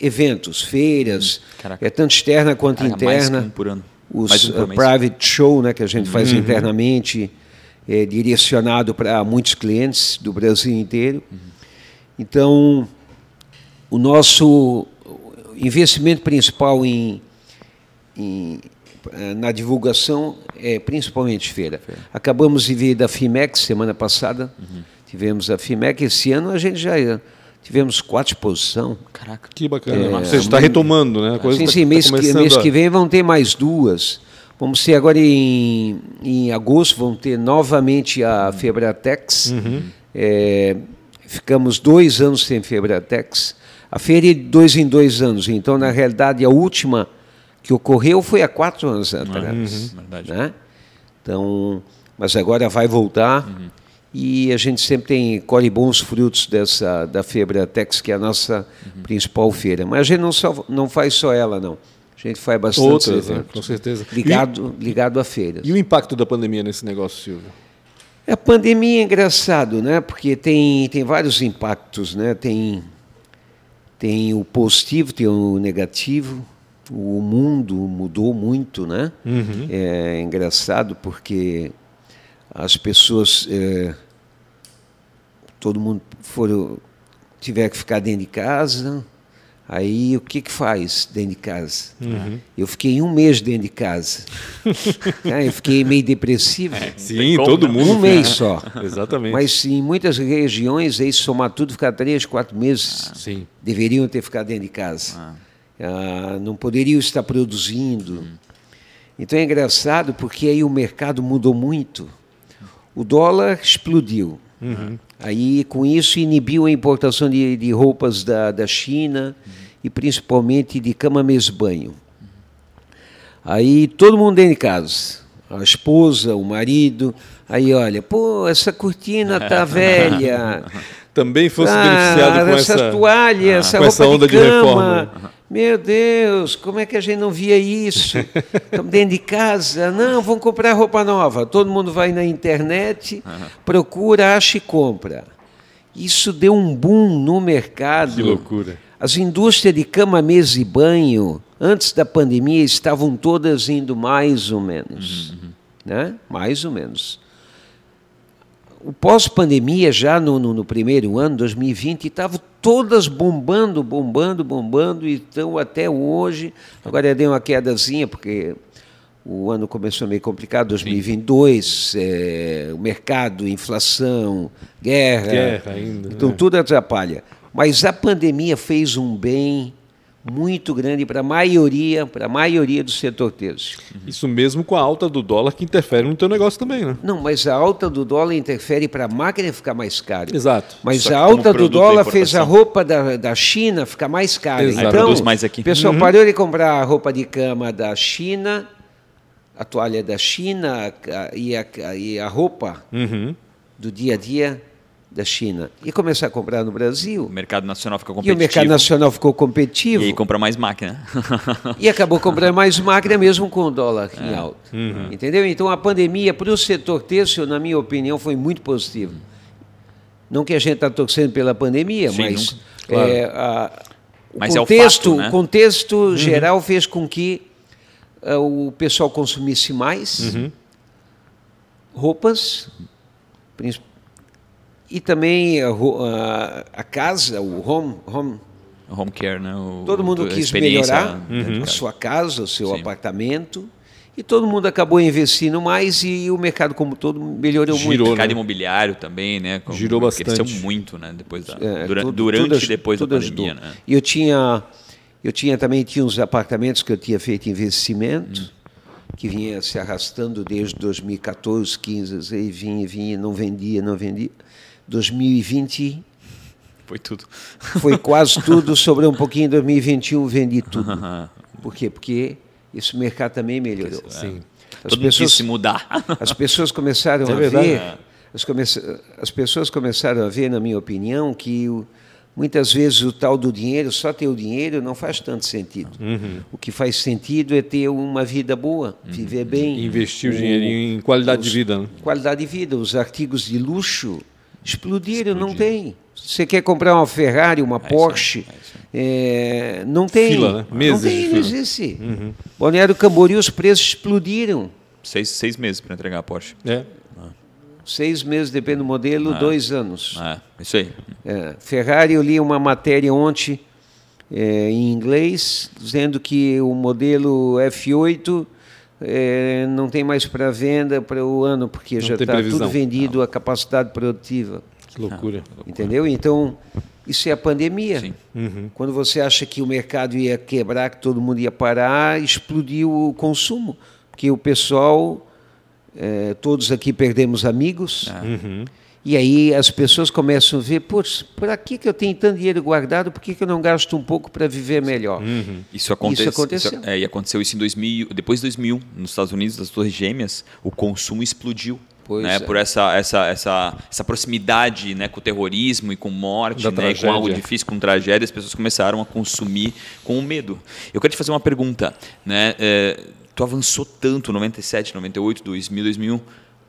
eventos, feiras, Caraca. é tanto externa quanto Caraca, mais interna. que um por ano. Os Mais um uh, private show, né, que a gente faz internamente, é, direcionado para muitos clientes do Brasil inteiro. Então, o nosso investimento principal em, em, eh, na divulgação é principalmente feira. Acabamos de vir da FIMEC semana passada, tivemos a FIMEC. Esse ano a gente já tivemos quatro exposições. Caraca. Que bacana. É, Ou seja, está retomando, né? A coisa sim, tá- sim, tá mês, que, começando mês a- que vem vão ter mais duas. Vamos ter agora em, em agosto, vão ter novamente a Febratex. Uhum. É, ficamos dois anos sem Febratex. A feira é de dois em dois anos. Então, na realidade, a última que ocorreu foi há quatro anos atrás. Verdade. né? Então, mas agora vai voltar e a gente sempre tem colhe bons frutos dessa da Febratex, que é a nossa principal feira. Mas a gente não só não faz só ela não. A gente faz bastante Outras, né? com certeza. ligado ligado a feiras. E, e o impacto da pandemia nesse negócio, Silvio? A pandemia é engraçado, né? Porque tem, tem vários impactos, né? Tem, tem o positivo, tem o negativo. O mundo mudou muito, né? Uhum. É engraçado porque as pessoas, é, todo mundo foram, tiver que ficar dentro de casa. Aí o que que faz dentro de casa? Uhum. Eu fiquei um mês dentro de casa. Ah, eu fiquei meio depressivo. Sim, como, todo né? mundo. Um mês só. Exatamente. Mas em muitas regiões, aí somar tudo, ficar três, quatro meses, Sim. deveriam ter ficado dentro de casa. Ah, não poderiam estar produzindo. Então é engraçado porque aí o mercado mudou muito. O dólar explodiu. Aí, com isso, inibiu a importação de, de roupas da, da China e principalmente de cama, mesa e banho. Aí todo mundo dentro de casa, a esposa, o marido. Aí olha, pô, essa cortina tá velha. Também fosse Ah, beneficiado com essa essa. toalha, essa com roupa essa onda de de cama. reforma. Meu Deus, como é que a gente não via isso? Estamos dentro de casa. Não, vamos comprar roupa nova. Todo mundo vai na internet, procura, acha e compra. Isso deu um boom no mercado. Que loucura. As indústrias de cama, mesa e banho, antes da pandemia, estavam todas indo mais ou menos. Né? Mais ou menos. O pós-pandemia, já no, no, no primeiro ano, 2020, estavam todas bombando, bombando, bombando, e estão até hoje. Agora deu uma quedazinha, porque o ano começou meio complicado, 2022, é, o mercado, inflação, guerra. Guerra ainda, Então né? tudo atrapalha. Mas a pandemia fez um bem muito grande para a maioria, para a maioria do setor têxtil. Isso mesmo com a alta do dólar que interfere no teu negócio também, né? Não, mas a alta do dólar interfere para a máquina ficar mais cara. Exato. Mas a alta do dólar fez a roupa da, da China ficar mais cara. Exato. Então, mais aqui. o pessoal parou de comprar a roupa de cama da China, a toalha da China a- e a, e a roupa Uhum. do dia a dia da China. E começar a comprar no O Brasil. mercado nacional fica E competitivo. o mercado nacional ficou competitivo. E aí compra mais máquina. E acabou comprando mais máquina mesmo com o dólar É. em alta. Uhum. Entendeu? Então a pandemia para o setor têxtil, na minha opinião, foi muito positiva. Não que a gente está torcendo pela pandemia, Sim, mas. Claro. é, a- o Mas é o contexto, fato, né? o contexto geral fez com que ah, o pessoal consumisse mais roupas, princi- e também a, ro- a- a casa, o home, home Home care, né? O- Todo mundo quis melhorar de a sua casa, o seu Sim. apartamento, e todo mundo acabou investindo mais e o mercado como todo melhorou Girou, muito. né? mercado imobiliário também, né? Como Girou Cresceu bastante. muito, né? Depois da, É, dura- tudo- durante tudo e depois da tudo pandemia, ajudou. né? E eu tinha, eu tinha também tinha uns apartamentos que eu tinha feito investimento, Hum. que vinha se arrastando desde 2014, 15, aí vinha, vinha, não vendia, não vendia. 2020 Foi tudo. foi quase tudo, sobrou um pouquinho em 2021, vendi tudo. Por quê? Porque esse mercado também melhorou. Sim. As Todo pessoas, se mudar. as pessoas começaram É a verdade. ver as, as pessoas começaram a ver, na minha opinião, que o, muitas vezes o tal do dinheiro, só ter o dinheiro não faz tanto sentido. Uhum. O que faz sentido é ter uma vida boa, uhum. viver bem. Investir o, o dinheirinho em qualidade os, de vida. Né? Qualidade de vida. Os artigos de luxo explodiram, não tem. Você quer comprar uma Ferrari, uma é Porsche, é é, não tem. Fila, né? Meses não tem, não existe. Uhum. Balneário Camboriú, os preços explodiram. Seis, seis meses para entregar a Porsche. É. Seis meses, depende do modelo, Ah. dois anos. É, isso aí. É, Ferrari, eu li uma matéria ontem é, em inglês, dizendo que o modelo F8 é, não tem mais para venda para o ano, porque Não já está tudo vendido, a capacidade produtiva. Que loucura. Entendeu? Então, isso é a pandemia. Sim. Uhum. Quando você acha que o mercado ia quebrar, que todo mundo ia parar, explodiu o consumo. Porque o pessoal, eh, todos aqui perdemos amigos, Uhum. E aí as pessoas começam a ver, putz, por que, que eu tenho tanto dinheiro guardado, por que, que eu não gasto um pouco para viver melhor? Uhum. Isso, aconte... Isso aconteceu. é, e aconteceu isso em 2000, depois de 2000, nos Estados Unidos, das Torres Gêmeas, o consumo explodiu. Pois né, é. Por essa, essa, essa, essa proximidade né, com o terrorismo e com morte, né, com algo tragédia. difícil, com tragédia, as pessoas começaram a consumir com medo. Eu quero te fazer uma pergunta. Né, é, tu avançou tanto, 97, 98, 2000, 2001,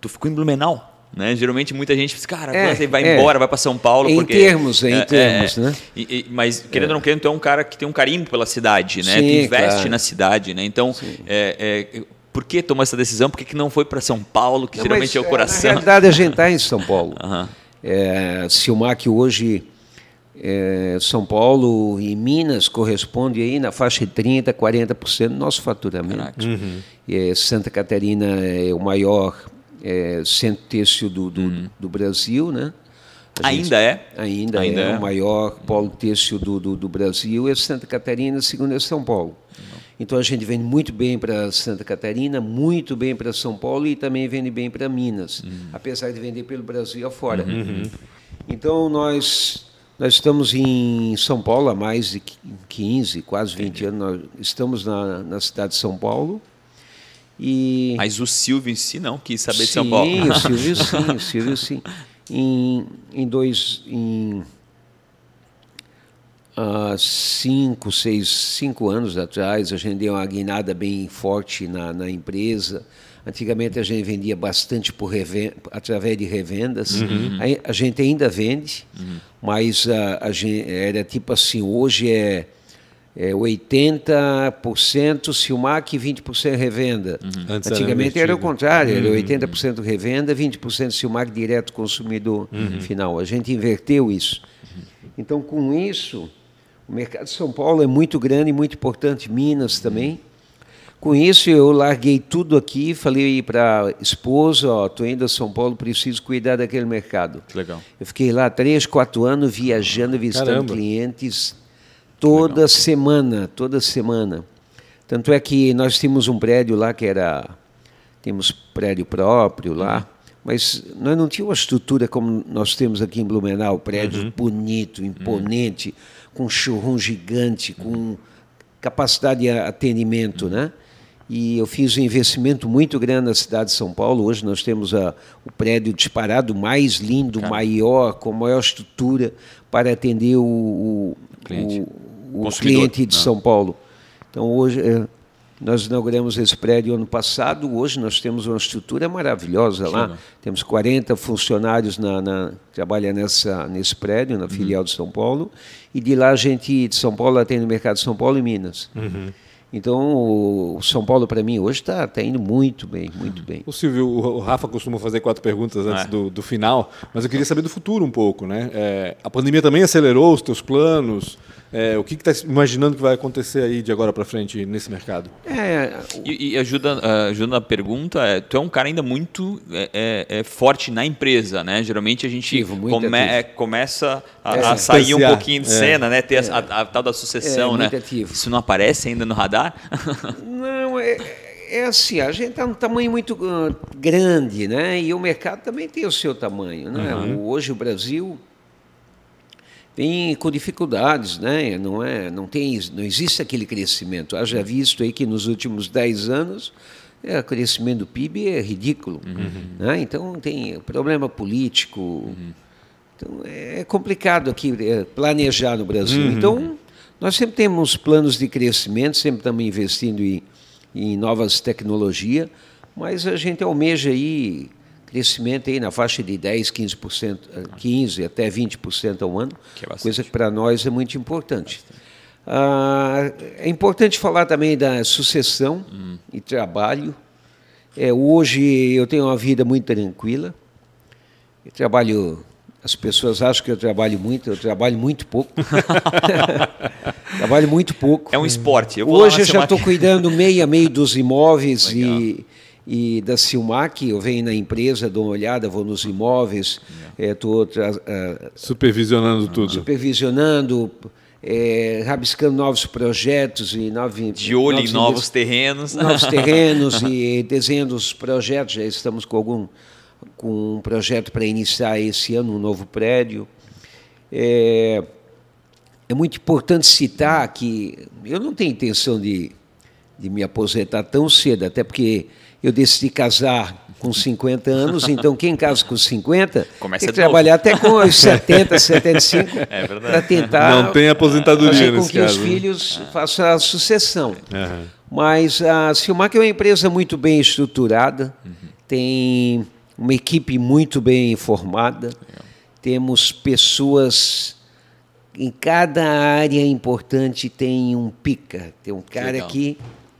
tu ficou em Blumenau. Né? Geralmente muita gente diz, cara, É, você vai é. embora, vai para São Paulo. Em porque, termos, em termos, né? e- e- mas, querendo ou não querendo, tu é um cara que tem um carinho pela cidade, né? Sim, tu investe claro. na cidade, né? Então, é, é, por que tomou essa decisão? Por que, que não foi para São Paulo, que Não, geralmente mas, é o coração? Na realidade, a gente está em São Paulo. Aham. É, Silmac hoje, é, São Paulo e Minas corresponde aí na faixa de 30%, 40% do nosso faturamento. É, Santa Catarina é o maior é, centro têxtil do, do, do Brasil, né? A gente- Ainda é? Ainda, Ainda é, é. o maior polo têxtil do, do, do Brasil, é Santa Catarina, segundo é São Paulo. Então a gente vende muito bem para Santa Catarina, muito bem para São Paulo e também vende bem para Minas, apesar de vender pelo Brasil afora. Então nós nós estamos em São Paulo há mais de 15, quase 20 anos. Nós estamos na, na cidade de São Paulo. E Mas o Silvio em si não quis saber de São Paulo. Sim, o Silvio sim, o Silvio sim. Em, em dois. Em, há cinco, seis, cinco anos atrás, a gente deu uma guinada bem forte na, na empresa. Antigamente a gente vendia bastante por através de revendas. Aí A, gente ainda vende, mas a, a gente, era tipo assim, hoje é, é 80% Silmac e 20% revenda. Era Antigamente era o invertido. contrário, era 80% revenda, 20% Silmac direto consumidor final. A gente inverteu isso. Então, com isso, o mercado de São Paulo é muito grande e muito importante, Minas também. Com isso, eu larguei tudo aqui, falei para a esposa, ó, estou indo a São Paulo, preciso cuidar daquele mercado. Legal. Eu fiquei lá três, quatro anos viajando, visitando Caramba. clientes toda semana, toda semana. Tanto é que nós tínhamos um prédio lá que era temos prédio próprio lá, mas nós não tínhamos uma estrutura como nós temos aqui em Blumenau, prédio bonito, imponente, com showroom gigante, com capacidade de atendimento, né? E eu fiz um investimento muito grande na cidade de São Paulo. Hoje nós temos a, o prédio disparado mais lindo, maior, com maior estrutura para atender o, o, Cliente. o- o cliente de né? São Paulo. Então hoje eh, nós inauguramos esse prédio ano passado. Hoje nós temos uma estrutura maravilhosa lá. Temos 40 funcionários na, na trabalham nessa nesse prédio Uhum. na filial de São Paulo e de lá a gente de São Paulo atende o mercado de São Paulo e Minas. Uhum. Então o São Paulo para mim hoje está tá indo muito bem, muito bem. O Silvio, o o Rafa costuma fazer quatro perguntas antes É. do, do final, mas eu queria saber do futuro um pouco, né? É, a pandemia também acelerou os teus planos. É, o que está imaginando que vai acontecer aí de agora para frente nesse mercado? É, E, e ajuda, ah, ajuda a pergunta, é, tu é um cara ainda muito é, é, é forte na empresa, né? Geralmente a gente come- é, começa a, É. a sair um pouquinho de É. cena, né? Ter a, a- a tal da sucessão, É, né? ativo. Isso não aparece ainda no radar? Não, é, é assim, a gente está num tamanho muito ah, grande, né? E o mercado também tem o seu tamanho, né? O- Hoje o Brasil vem com dificuldades, né? Não é, não tem, não existe aquele crescimento. Haja visto aí que nos últimos 10 anos é, o crescimento do PIB é ridículo. Né? Então tem problema político. Então é complicado aqui é, planejar no Brasil. Então nós sempre temos planos de crescimento, sempre estamos investindo em, em novas tecnologias, mas a gente almeja aí crescimento aí na faixa de 10, 15%, 15 até 20% ao ano, Que é coisa que para nós é muito importante. Ah, é importante falar também da sucessão e trabalho. É, hoje eu tenho uma vida muito tranquila. Eu trabalho. As pessoas acham que eu trabalho muito, eu trabalho muito pouco. trabalho muito pouco. É um esporte. Hoje eu já estou cuidando meio a meio dos imóveis e, e da Silmac. Eu venho na empresa, dou uma olhada, vou nos imóveis, estou Supervisionando tudo. supervisionando, eh, rabiscando novos projetos e novos, De olho em novos terrenos. novos terrenos e desenhando os projetos. Já estamos com algum com um projeto para iniciar esse ano um novo prédio. É, é muito importante citar que eu não tenho intenção de, de me aposentar tão cedo, até porque eu decidi casar com 50 anos, então quem casa com 50 Começa tem que de novo. trabalhar até com os 70, 75 É verdade. para tentar Não tem aposentadoria fazer com nesse que os caso. né? filhos façam a sucessão. Aham. Mas a Silmac é uma empresa muito bem estruturada, tem uma equipe muito bem formada, temos pessoas em cada área importante tem um pica, tem um cara legal. que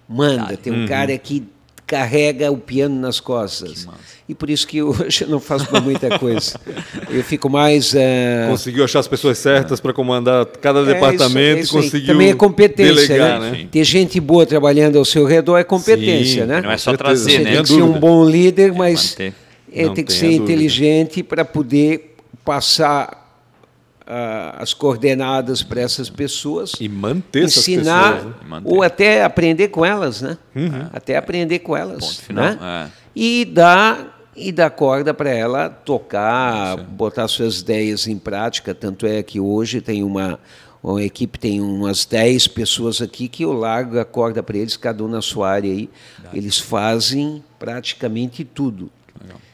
manda, tem um cara que carrega o piano nas costas. E por isso que hoje eu não faço muita coisa. Eu fico mais eh, Conseguiu achar as pessoas certas para comandar cada é, departamento isso- é e isso conseguiu Também é competência, delegar, né? né? Ter gente boa trabalhando ao seu redor é competência, Sim, né? Não é só trazer, Você né? tem que ser um bom líder, mas manter. é, tem que ser inteligente para poder passar as coordenadas para essas pessoas, E manter essas ensinar pessoas. né? E manter. ou até aprender com elas, né? Uhum. Até aprender com elas, Ponto final. né? É. E dar e dar corda para ela tocar, botar suas ideias em prática. Tanto é que hoje tem uma, uma equipe, tem umas 10 pessoas aqui que eu largo a corda para eles, cada um na sua área aí. Eles fazem praticamente tudo.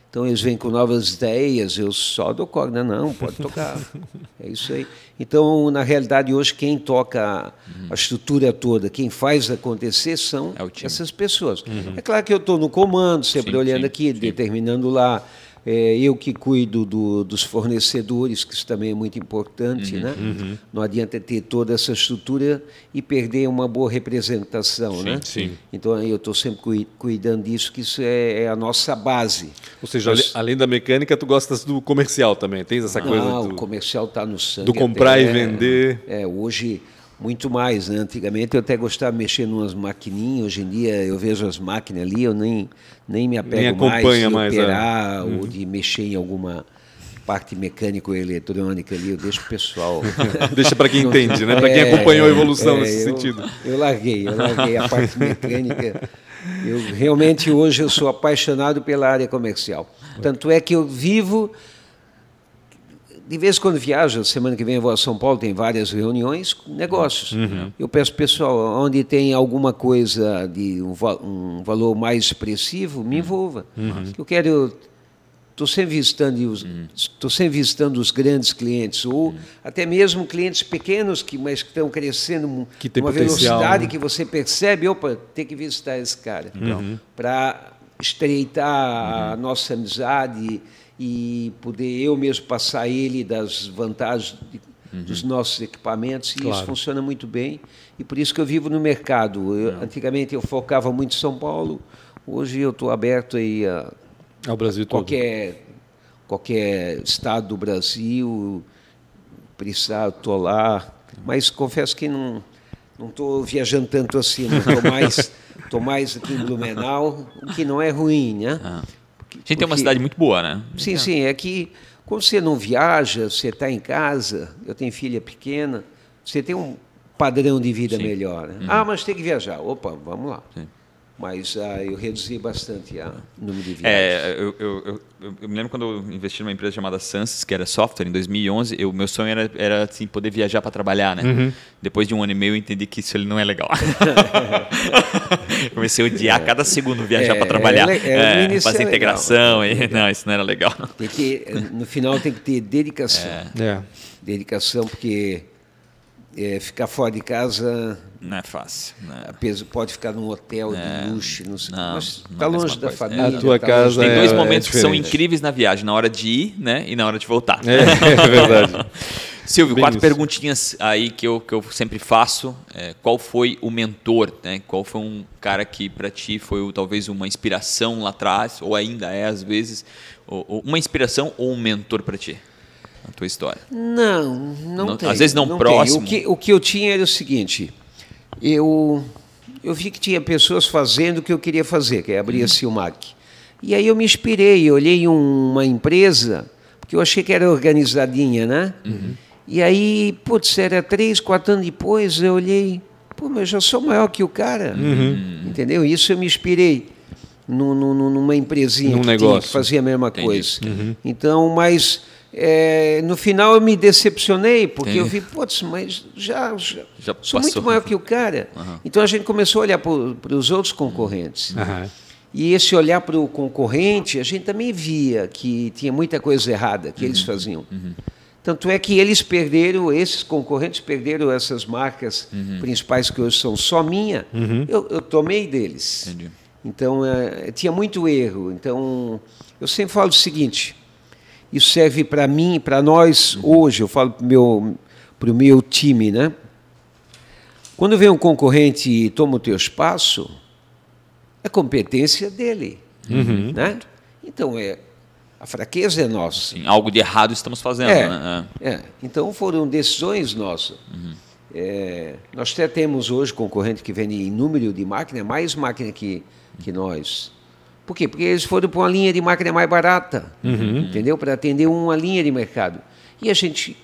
Então eles vêm com novas ideias, eu só dou corda, não, pode tocar. é isso aí. Então, na realidade, hoje quem toca a estrutura toda, quem faz acontecer são É essas pessoas. É claro que eu estou no comando, sempre Sim, olhando sim, aqui, determinando lá. É, eu que cuido do- dos fornecedores, que isso também é muito importante, Uhum, né? Não adianta ter toda essa estrutura e perder uma boa representação, né? sim. Então eu estou sempre cui- cuidando disso, que isso é, é a nossa base. Ou seja, além da mecânica, tu gostas do comercial também. Tens essa coisa Ah, do, o comercial está no sangue. do comprar até, e vender. É, hoje muito mais. Né? Antigamente eu até gostava de mexer em umas maquininhas. Hoje em dia eu vejo as máquinas ali, eu nem, nem me apego Nem acompanha mais de mais, é. operar ou de mexer em alguma parte mecânica ou eletrônica ali. Eu deixo o pessoal. Deixa para quem entende, né? Para quem É, acompanhou a evolução é, nesse eu- sentido. Eu larguei, eu larguei a parte mecânica. Eu realmente hoje eu sou apaixonado pela área comercial. Tanto é que eu vivo de vez em quando viajo, semana que vem eu vou a São Paulo, tem várias reuniões com negócios. Eu peço pessoal, onde tem alguma coisa de um, um valor mais expressivo, me envolva. Eu quero Estou sempre visitando os, estou sempre visitando os grandes clientes ou até mesmo clientes pequenos que mas que estão crescendo Que tem uma velocidade né? que você percebe, opa, tem que visitar esse cara para estreitar a nossa amizade e poder eu mesmo passar ele das vantagens de- dos nossos equipamentos e isso Claro. funciona muito bem e por isso que eu vivo no mercado. Eu- antigamente eu focava muito em São Paulo, hoje eu estou aberto aí a Ao Brasil todo. qualquer qualquer estado do Brasil precisar estou lá mas confesso que não não estou viajando tanto assim estou mais tô mais aqui em Blumenau o que não é ruim né Ah. A gente tem uma cidade muito boa, né? sim sim é que quando você não viaja você está em casa eu tenho filha pequena você tem um padrão de vida Sim. Uhum. melhor né? ah mas tem que viajar opa vamos lá Sim. Mas ah, eu reduzi bastante a- o número de viagens. É, eu, eu, eu, eu me lembro quando eu investi numa empresa chamada Sans, que era software, em 2011, o meu sonho era, era assim, poder viajar para trabalhar, né? Uhum. Depois de um ano e meio eu entendi que isso ele não é legal. Comecei a odiar cada segundo viajar É, para trabalhar. é é, É, fazer é integração, legal. e, não, isso não era legal. Tem que, no final tem que ter dedicação. É. Dedicação, porque é, ficar fora de casa Não é fácil. Né? apesar- pode ficar num hotel de luxo, não sei, não, mas não é está a longe da coisa. família. A tua tá casa Tem É, dois é momentos que são incríveis na viagem, na hora de ir né, e na hora de voltar. É, é verdade. Silvio, Bem quatro isso. perguntinhas aí que eu, que eu sempre faço. É, qual foi o mentor? Né? Qual foi um cara que para ti foi talvez uma inspiração lá atrás, ou ainda é às vezes, ou- ou uma inspiração ou um mentor para ti? Na tua história. Não, não, Não- tem. às vezes não tem. próximo. O que, o que eu tinha era o seguinte, eu, eu vi que tinha pessoas fazendo o que eu queria fazer, que é abrir a Silmac. E aí eu me inspirei, olhei um- uma empresa, porque eu achei que era organizadinha, né? E aí, putz, era três, quatro anos depois, eu olhei, pô, mas eu já sou maior que o cara, entendeu? Isso eu me inspirei nu- nu- numa empresinha Num que, tinha, negócio. que fazia a mesma Entendi. coisa. Então, mas é, no final eu me decepcionei, porque eu vi, putz, mas já, já, Já sou passou. muito maior que o cara. Então a gente começou a olhar para os outros concorrentes. Aham. E esse olhar para o concorrente, a gente também via que tinha muita coisa errada que Uhum. eles faziam. Tanto é que eles perderam, esses concorrentes perderam essas marcas Uhum. principais que hoje são só minha, eu, eu tomei deles. Entendi. Então, eh, tinha muito erro. Então, eu sempre falo o seguinte: isso serve para mim, para nós hoje. Eu falo para o meu, pro meu time, né? Quando vem um concorrente e toma o teu espaço, é competência dele, né? Então, é a fraqueza é nossa. Sim, algo de errado estamos fazendo. É, Né? é. Então foram decisões nossas. É, nós até temos hoje concorrente que vende em número de máquina, mais máquina que, que nós. Por quê? Porque eles foram para uma linha de máquina mais barata, entendeu? Para atender uma linha de mercado. E a gente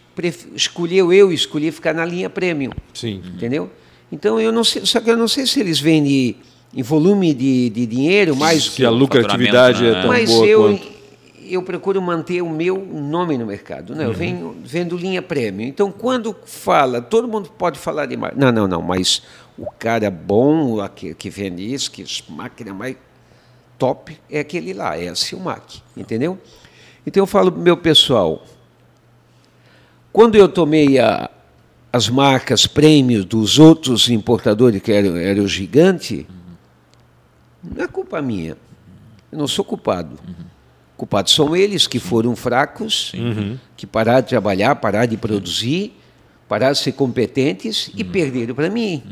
escolheu, eu escolhi ficar na linha premium, Sim. entendeu? Então eu não sei, só que eu não sei se eles vendem em volume de, de dinheiro mais Se a lucratividade é tão mas boa eu, quanto. eu procuro manter o meu nome no mercado. Né? Eu venho vendo linha prêmio. Então, quando fala, todo mundo pode falar de máquina. Não, não, não, mas o cara bom, aquele que vende isso, que as máquinas mais top, é aquele lá, é a Silmac. Entendeu? Então, eu falo para o meu pessoal, quando eu tomei a- as marcas prêmios dos outros importadores, que eram, era o gigante, não é culpa minha. Eu não sou culpado. Culpados são eles que foram fracos, que pararam de trabalhar, pararam de produzir, pararam de ser competentes e perderam para mim.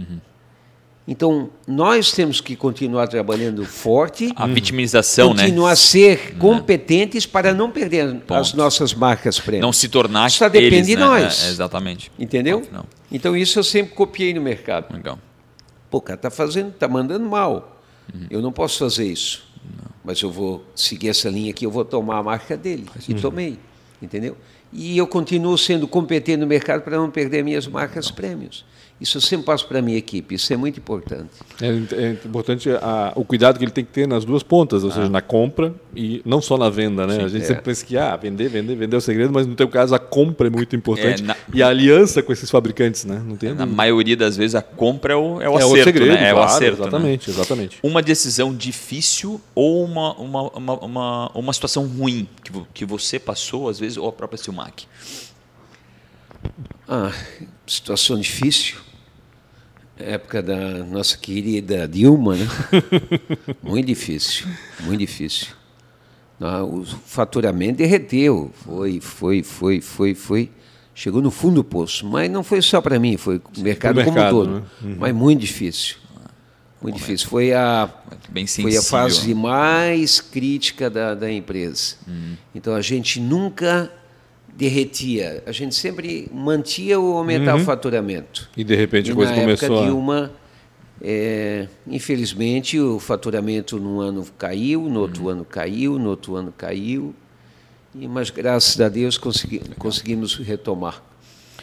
Então, nós temos que continuar trabalhando forte, A vitimização, né? continuar a ser competentes para não perder as Ponto. nossas marcas prêmios. Não se tornar Só depende eles, de né? nós. É, exatamente. Entendeu? Ponto. Então, isso eu sempre copiei no mercado. Legal. Pô, o cara está fazendo, está mandando mal. Eu não posso fazer isso. Mas eu vou seguir essa linha aqui, eu vou tomar a marca dele. E tomei. Entendeu? E eu continuo sendo competente no mercado para não perder minhas marcas prêmios. Isso eu sempre passo para a minha equipe, isso é muito importante. É, é importante a- o cuidado que ele tem que ter nas duas pontas, ou seja, na compra e não só na venda, né? a gente é. sempre pensa que ah, vender, vender, vender é o segredo, mas no teu caso a compra é muito importante É, na- e a aliança com esses fabricantes, né? Não tem Na maioria das vezes a compra é o, é o é acerto, o segredo, né? É o claro, acerto. né? exatamente, exatamente. Uma decisão difícil ou uma, uma, uma, uma, uma situação ruim que, que você passou, às vezes, ou a própria Silmac? Ah, situação difícil. Época da nossa querida Dilma, né? muito difícil, muito difícil. O faturamento derreteu, foi, foi, foi, foi, foi. Chegou no fundo do poço, mas não foi só para mim, foi o mercado, como um mercado, todo. né? Mas muito difícil, muito difícil. Foi a Bem foi a fase mais crítica da, da empresa. Uhum. Então a gente nunca derretia, a gente sempre mantia ou aumentar o faturamento. E de repente a E coisa na época começou a... Dilma, é, infelizmente, o faturamento num ano caiu, no Uhum. outro ano caiu, no outro ano caiu. E, mas graças a Deus consegui, conseguimos retomar.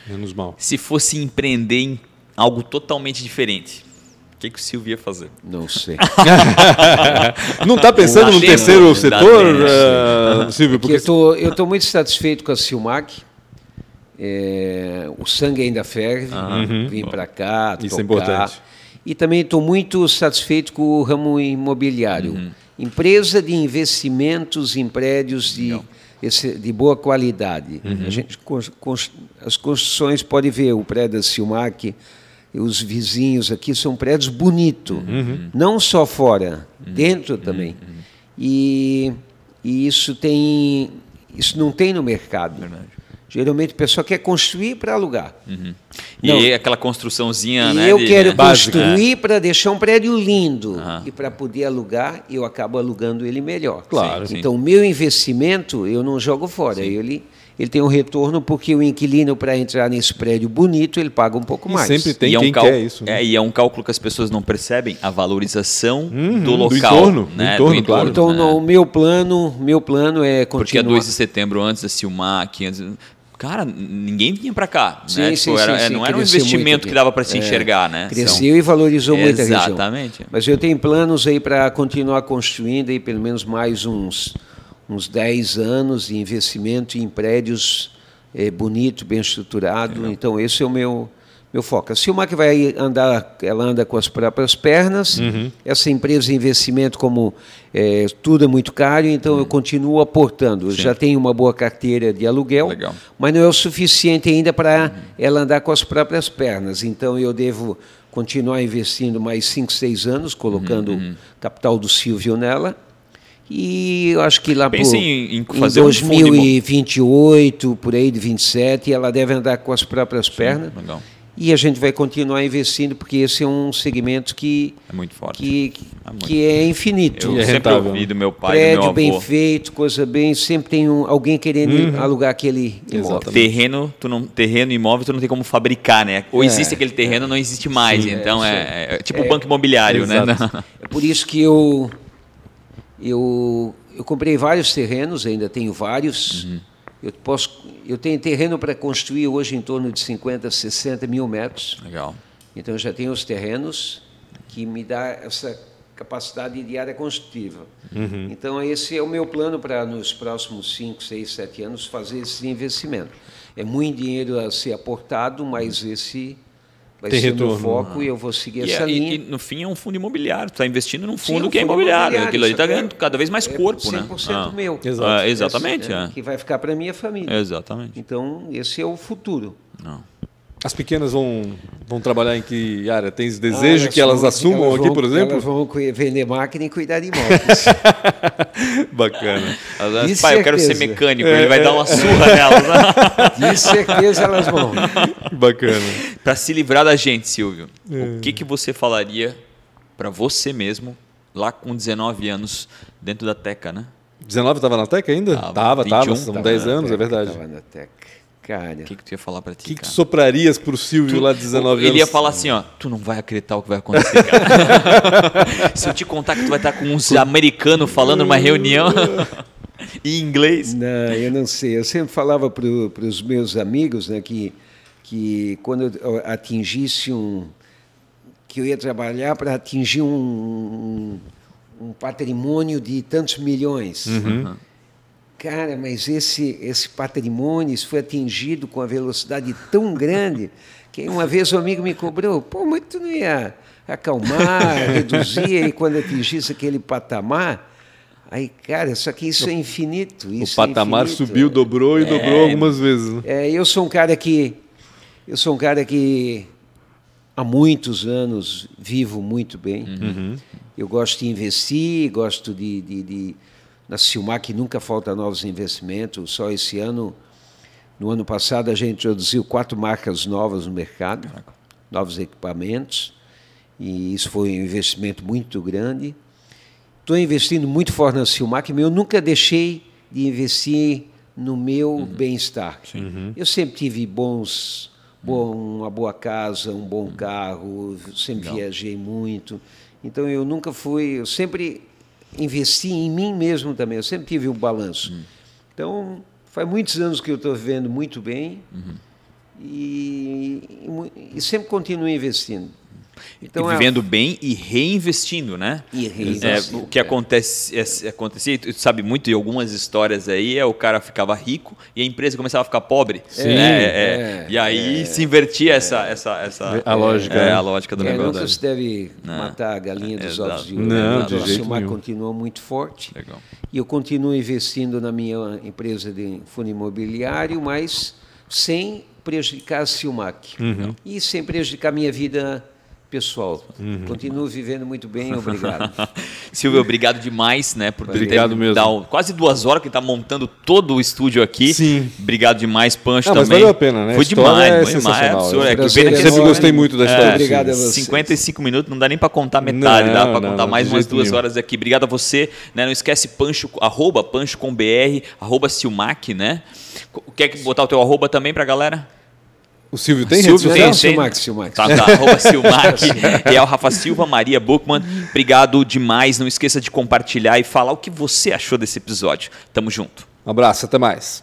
Menos mal. Se fosse empreender em algo totalmente diferente, que, que o Silvio ia fazer? Não sei. Não está pensando Dá no tempo, terceiro dá setor, eh, Silvio? Porque Porque eu estou muito satisfeito com a Silmac. É, o sangue ainda ferve, vim para cá, Isso é tocar. importante. E também estou muito satisfeito com o ramo imobiliário. Uhum. Empresa de investimentos em prédios de, esse- de boa qualidade. Uhum. A gente, as construções, pode ver o prédio da Silmac, os vizinhos aqui são prédios bonitos. Uhum. Não só fora, dentro também. E, e isso tem isso não tem no mercado. Geralmente o pessoal quer construir para alugar. E Não. aquela construçãozinha, E né? eu de- quero né? construir para deixar um prédio lindo. E para poder alugar, eu acabo alugando ele melhor. Claro. Sim. Então, o meu investimento eu não jogo fora. Ele, ele tem um retorno porque o inquilino, para entrar nesse prédio bonito, ele paga um pouco E mais. sempre tem e é quem um cal- quer isso. né? É, e é um cálculo que as pessoas não percebem, a valorização Uhum, do do local. entorno, do né? entorno, claro. Então, né? o meu plano, meu plano é Porque a continuar. 2 de setembro, antes da Silmac, antes... Cara, ninguém vinha para cá. Sim, né? sim, Tipo, era- sim, é, sim, não era um investimento que dava para se É, enxergar, né? Cresceu e valorizou muito a região. Exatamente. Mas eu tenho planos aí para continuar construindo aí pelo menos mais uns, uns 10 anos de investimento em prédios eh, bonito, bem estruturado. Então esse é o meu meu foco. A Silmac vai andar, ela anda com as próprias pernas. Uhum. Essa empresa de investimento, como eh, tudo é muito caro, então Uhum. eu continuo aportando. Já tenho uma boa carteira de aluguel, Legal. mas não é o suficiente ainda para ela andar com as próprias pernas. Então eu devo continuar investindo mais 5, 6 anos, colocando Uhum, o capital do Silvio nela. E eu acho que lá Pense por, em- em fazer um fundo 2028, por aí de 27, ela deve andar com as próprias pernas. Legal. E a gente vai continuar investindo, porque esse é um segmento que, É muito forte. que, É muito. que é infinito. Eu é sempre rentável, ouvi do meu pai, do Prédio meu bem avô. feito, coisa bem. Sempre tem um, alguém querendo alugar aquele imóvel. Exatamente. Terreno, tu não, terreno imóvel, tu não tem como fabricar, né? Ou É. existe aquele terreno, não existe mais. Sim, então é, é, é tipo banco imobiliário, né? Exato. É por isso que eu, eu, eu comprei vários terrenos, ainda tenho vários. Uhum. Eu, posso, eu tenho terreno para construir hoje em torno de 50, 60 mil metros. Legal. Então eu já tenho os terrenos que me dá essa capacidade de área construtiva. Uhum. Então esse é o meu plano para nos próximos 5, 6, 7 anos fazer esse investimento. É muito dinheiro a ser aportado, mas esse vai Tem ser retorno. foco e eu vou seguir E, essa é- e- linha. e no fim é um fundo imobiliário. Tu está investindo num Sim, fundo um que é fundo imobiliário. imobiliário, Aquilo ali está é- ganhando cada vez mais é corpo, né? 100% meu. Ah, exatamente. Esse, é. Que vai ficar para minha família. Exatamente. Então, esse é o futuro. Não. As pequenas vão, vão trabalhar em que área? Tens desejo Ah, que elas vão- assumam elas aqui, vão- por exemplo? Elas vão vender máquina e cuidar de imóveis. Bacana. Elas, De pai, eu quero ser certeza. mecânico. Ele vai dar uma surra nelas. De certeza elas vão. Bacana. para se livrar da gente, Silvio, o que, que você falaria para você mesmo lá com 19 anos dentro da Teca, né? 19 estava na Teca ainda? Tava, Tava, tava. 21, São tava 10 na anos, é Teca, verdade. Tava na Teca. Cara, O que, que tu ia falar para O ti, que, que tu cara? soprarias pro Silvio lá de 19 Ele anos? ia falar assim, ó, tu não vai acreditar o que vai acontecer, cara. Se eu te contar que tu vai estar com uns americanos falando numa reunião em inglês. Não, eu não sei. Eu sempre falava para os meus amigos né, que, que quando eu atingisse um. que eu ia trabalhar para atingir um, um, um patrimônio de tantos milhões. Cara, mas esse, esse patrimônio isso foi atingido com a velocidade tão grande que uma vez um amigo me cobrou: pô, mas tu não ia acalmar, reduzir e quando atingisse aquele patamar. Aí, cara, só que isso é infinito. O Isso é patamar infinito. subiu, dobrou e dobrou algumas vezes. né? É, eu sou um cara que eu sou um cara que há muitos anos vivo muito bem. Uhum. Eu gosto de investir, gosto de, de, de na Silmac nunca falta novos investimentos. Só esse ano, no ano passado a gente introduziu quatro marcas novas no mercado, novos equipamentos e isso foi um investimento muito grande. Estou investindo muito forte na Silmac, mas eu nunca deixei de investir no meu bem-estar. Eu sempre tive bons, bom, uma boa casa, um bom carro, sempre viajei muito. Então eu nunca fui, eu sempre investi em mim mesmo também. Eu sempre tive um balanço. Então faz muitos anos que eu estou vivendo muito bem e, e mu- e sempre continuo investindo. Então, vivendo é... bem e reinvestindo, né? E reinvestindo. É, o que acontece, é, acontecia, tu sabe muito, e algumas histórias aí, é o cara ficava rico e a empresa começava a ficar pobre. Sim. Né? É, e aí se invertia essa, essa, essa a lógica, é, a lógica do negócio. Nunca se deve não. matar a galinha dos ovos de ouro. Não, de jeito nenhum. continua muito forte. Legal. E eu continuo investindo na minha empresa de fundo imobiliário, mas sem prejudicar a Silmac. Uhum. E sem prejudicar a minha vida pessoal. Uhum. Continuo vivendo muito bem, obrigado. Silvio, obrigado demais, né, por obrigado ter mesmo. Dado quase duas horas que está montando todo o estúdio aqui. Sim. Obrigado demais, Pancho ah, também. Mas valeu a pena, né? Foi demais, é foi demais. É, que pena que sempre gostei muito da história. É, obrigado a você. 55 minutos, não dá nem para contar metade, não, dá para contar mais umas duas nenhum. horas aqui. Obrigado a você, né? Não esquece Pancho, arroba Pancho com BR, arroba Silmac, né? Quer botar o teu arroba também para a galera? O Silvio tem Silvio rede social? Tem, Silmax, Silmax. Tá, tá, arroba Silmax, Real Rafa Silva, Maria Buchmann. Obrigado demais. Não esqueça de compartilhar e falar o que você achou desse episódio. Tamo junto. Um abraço, até mais.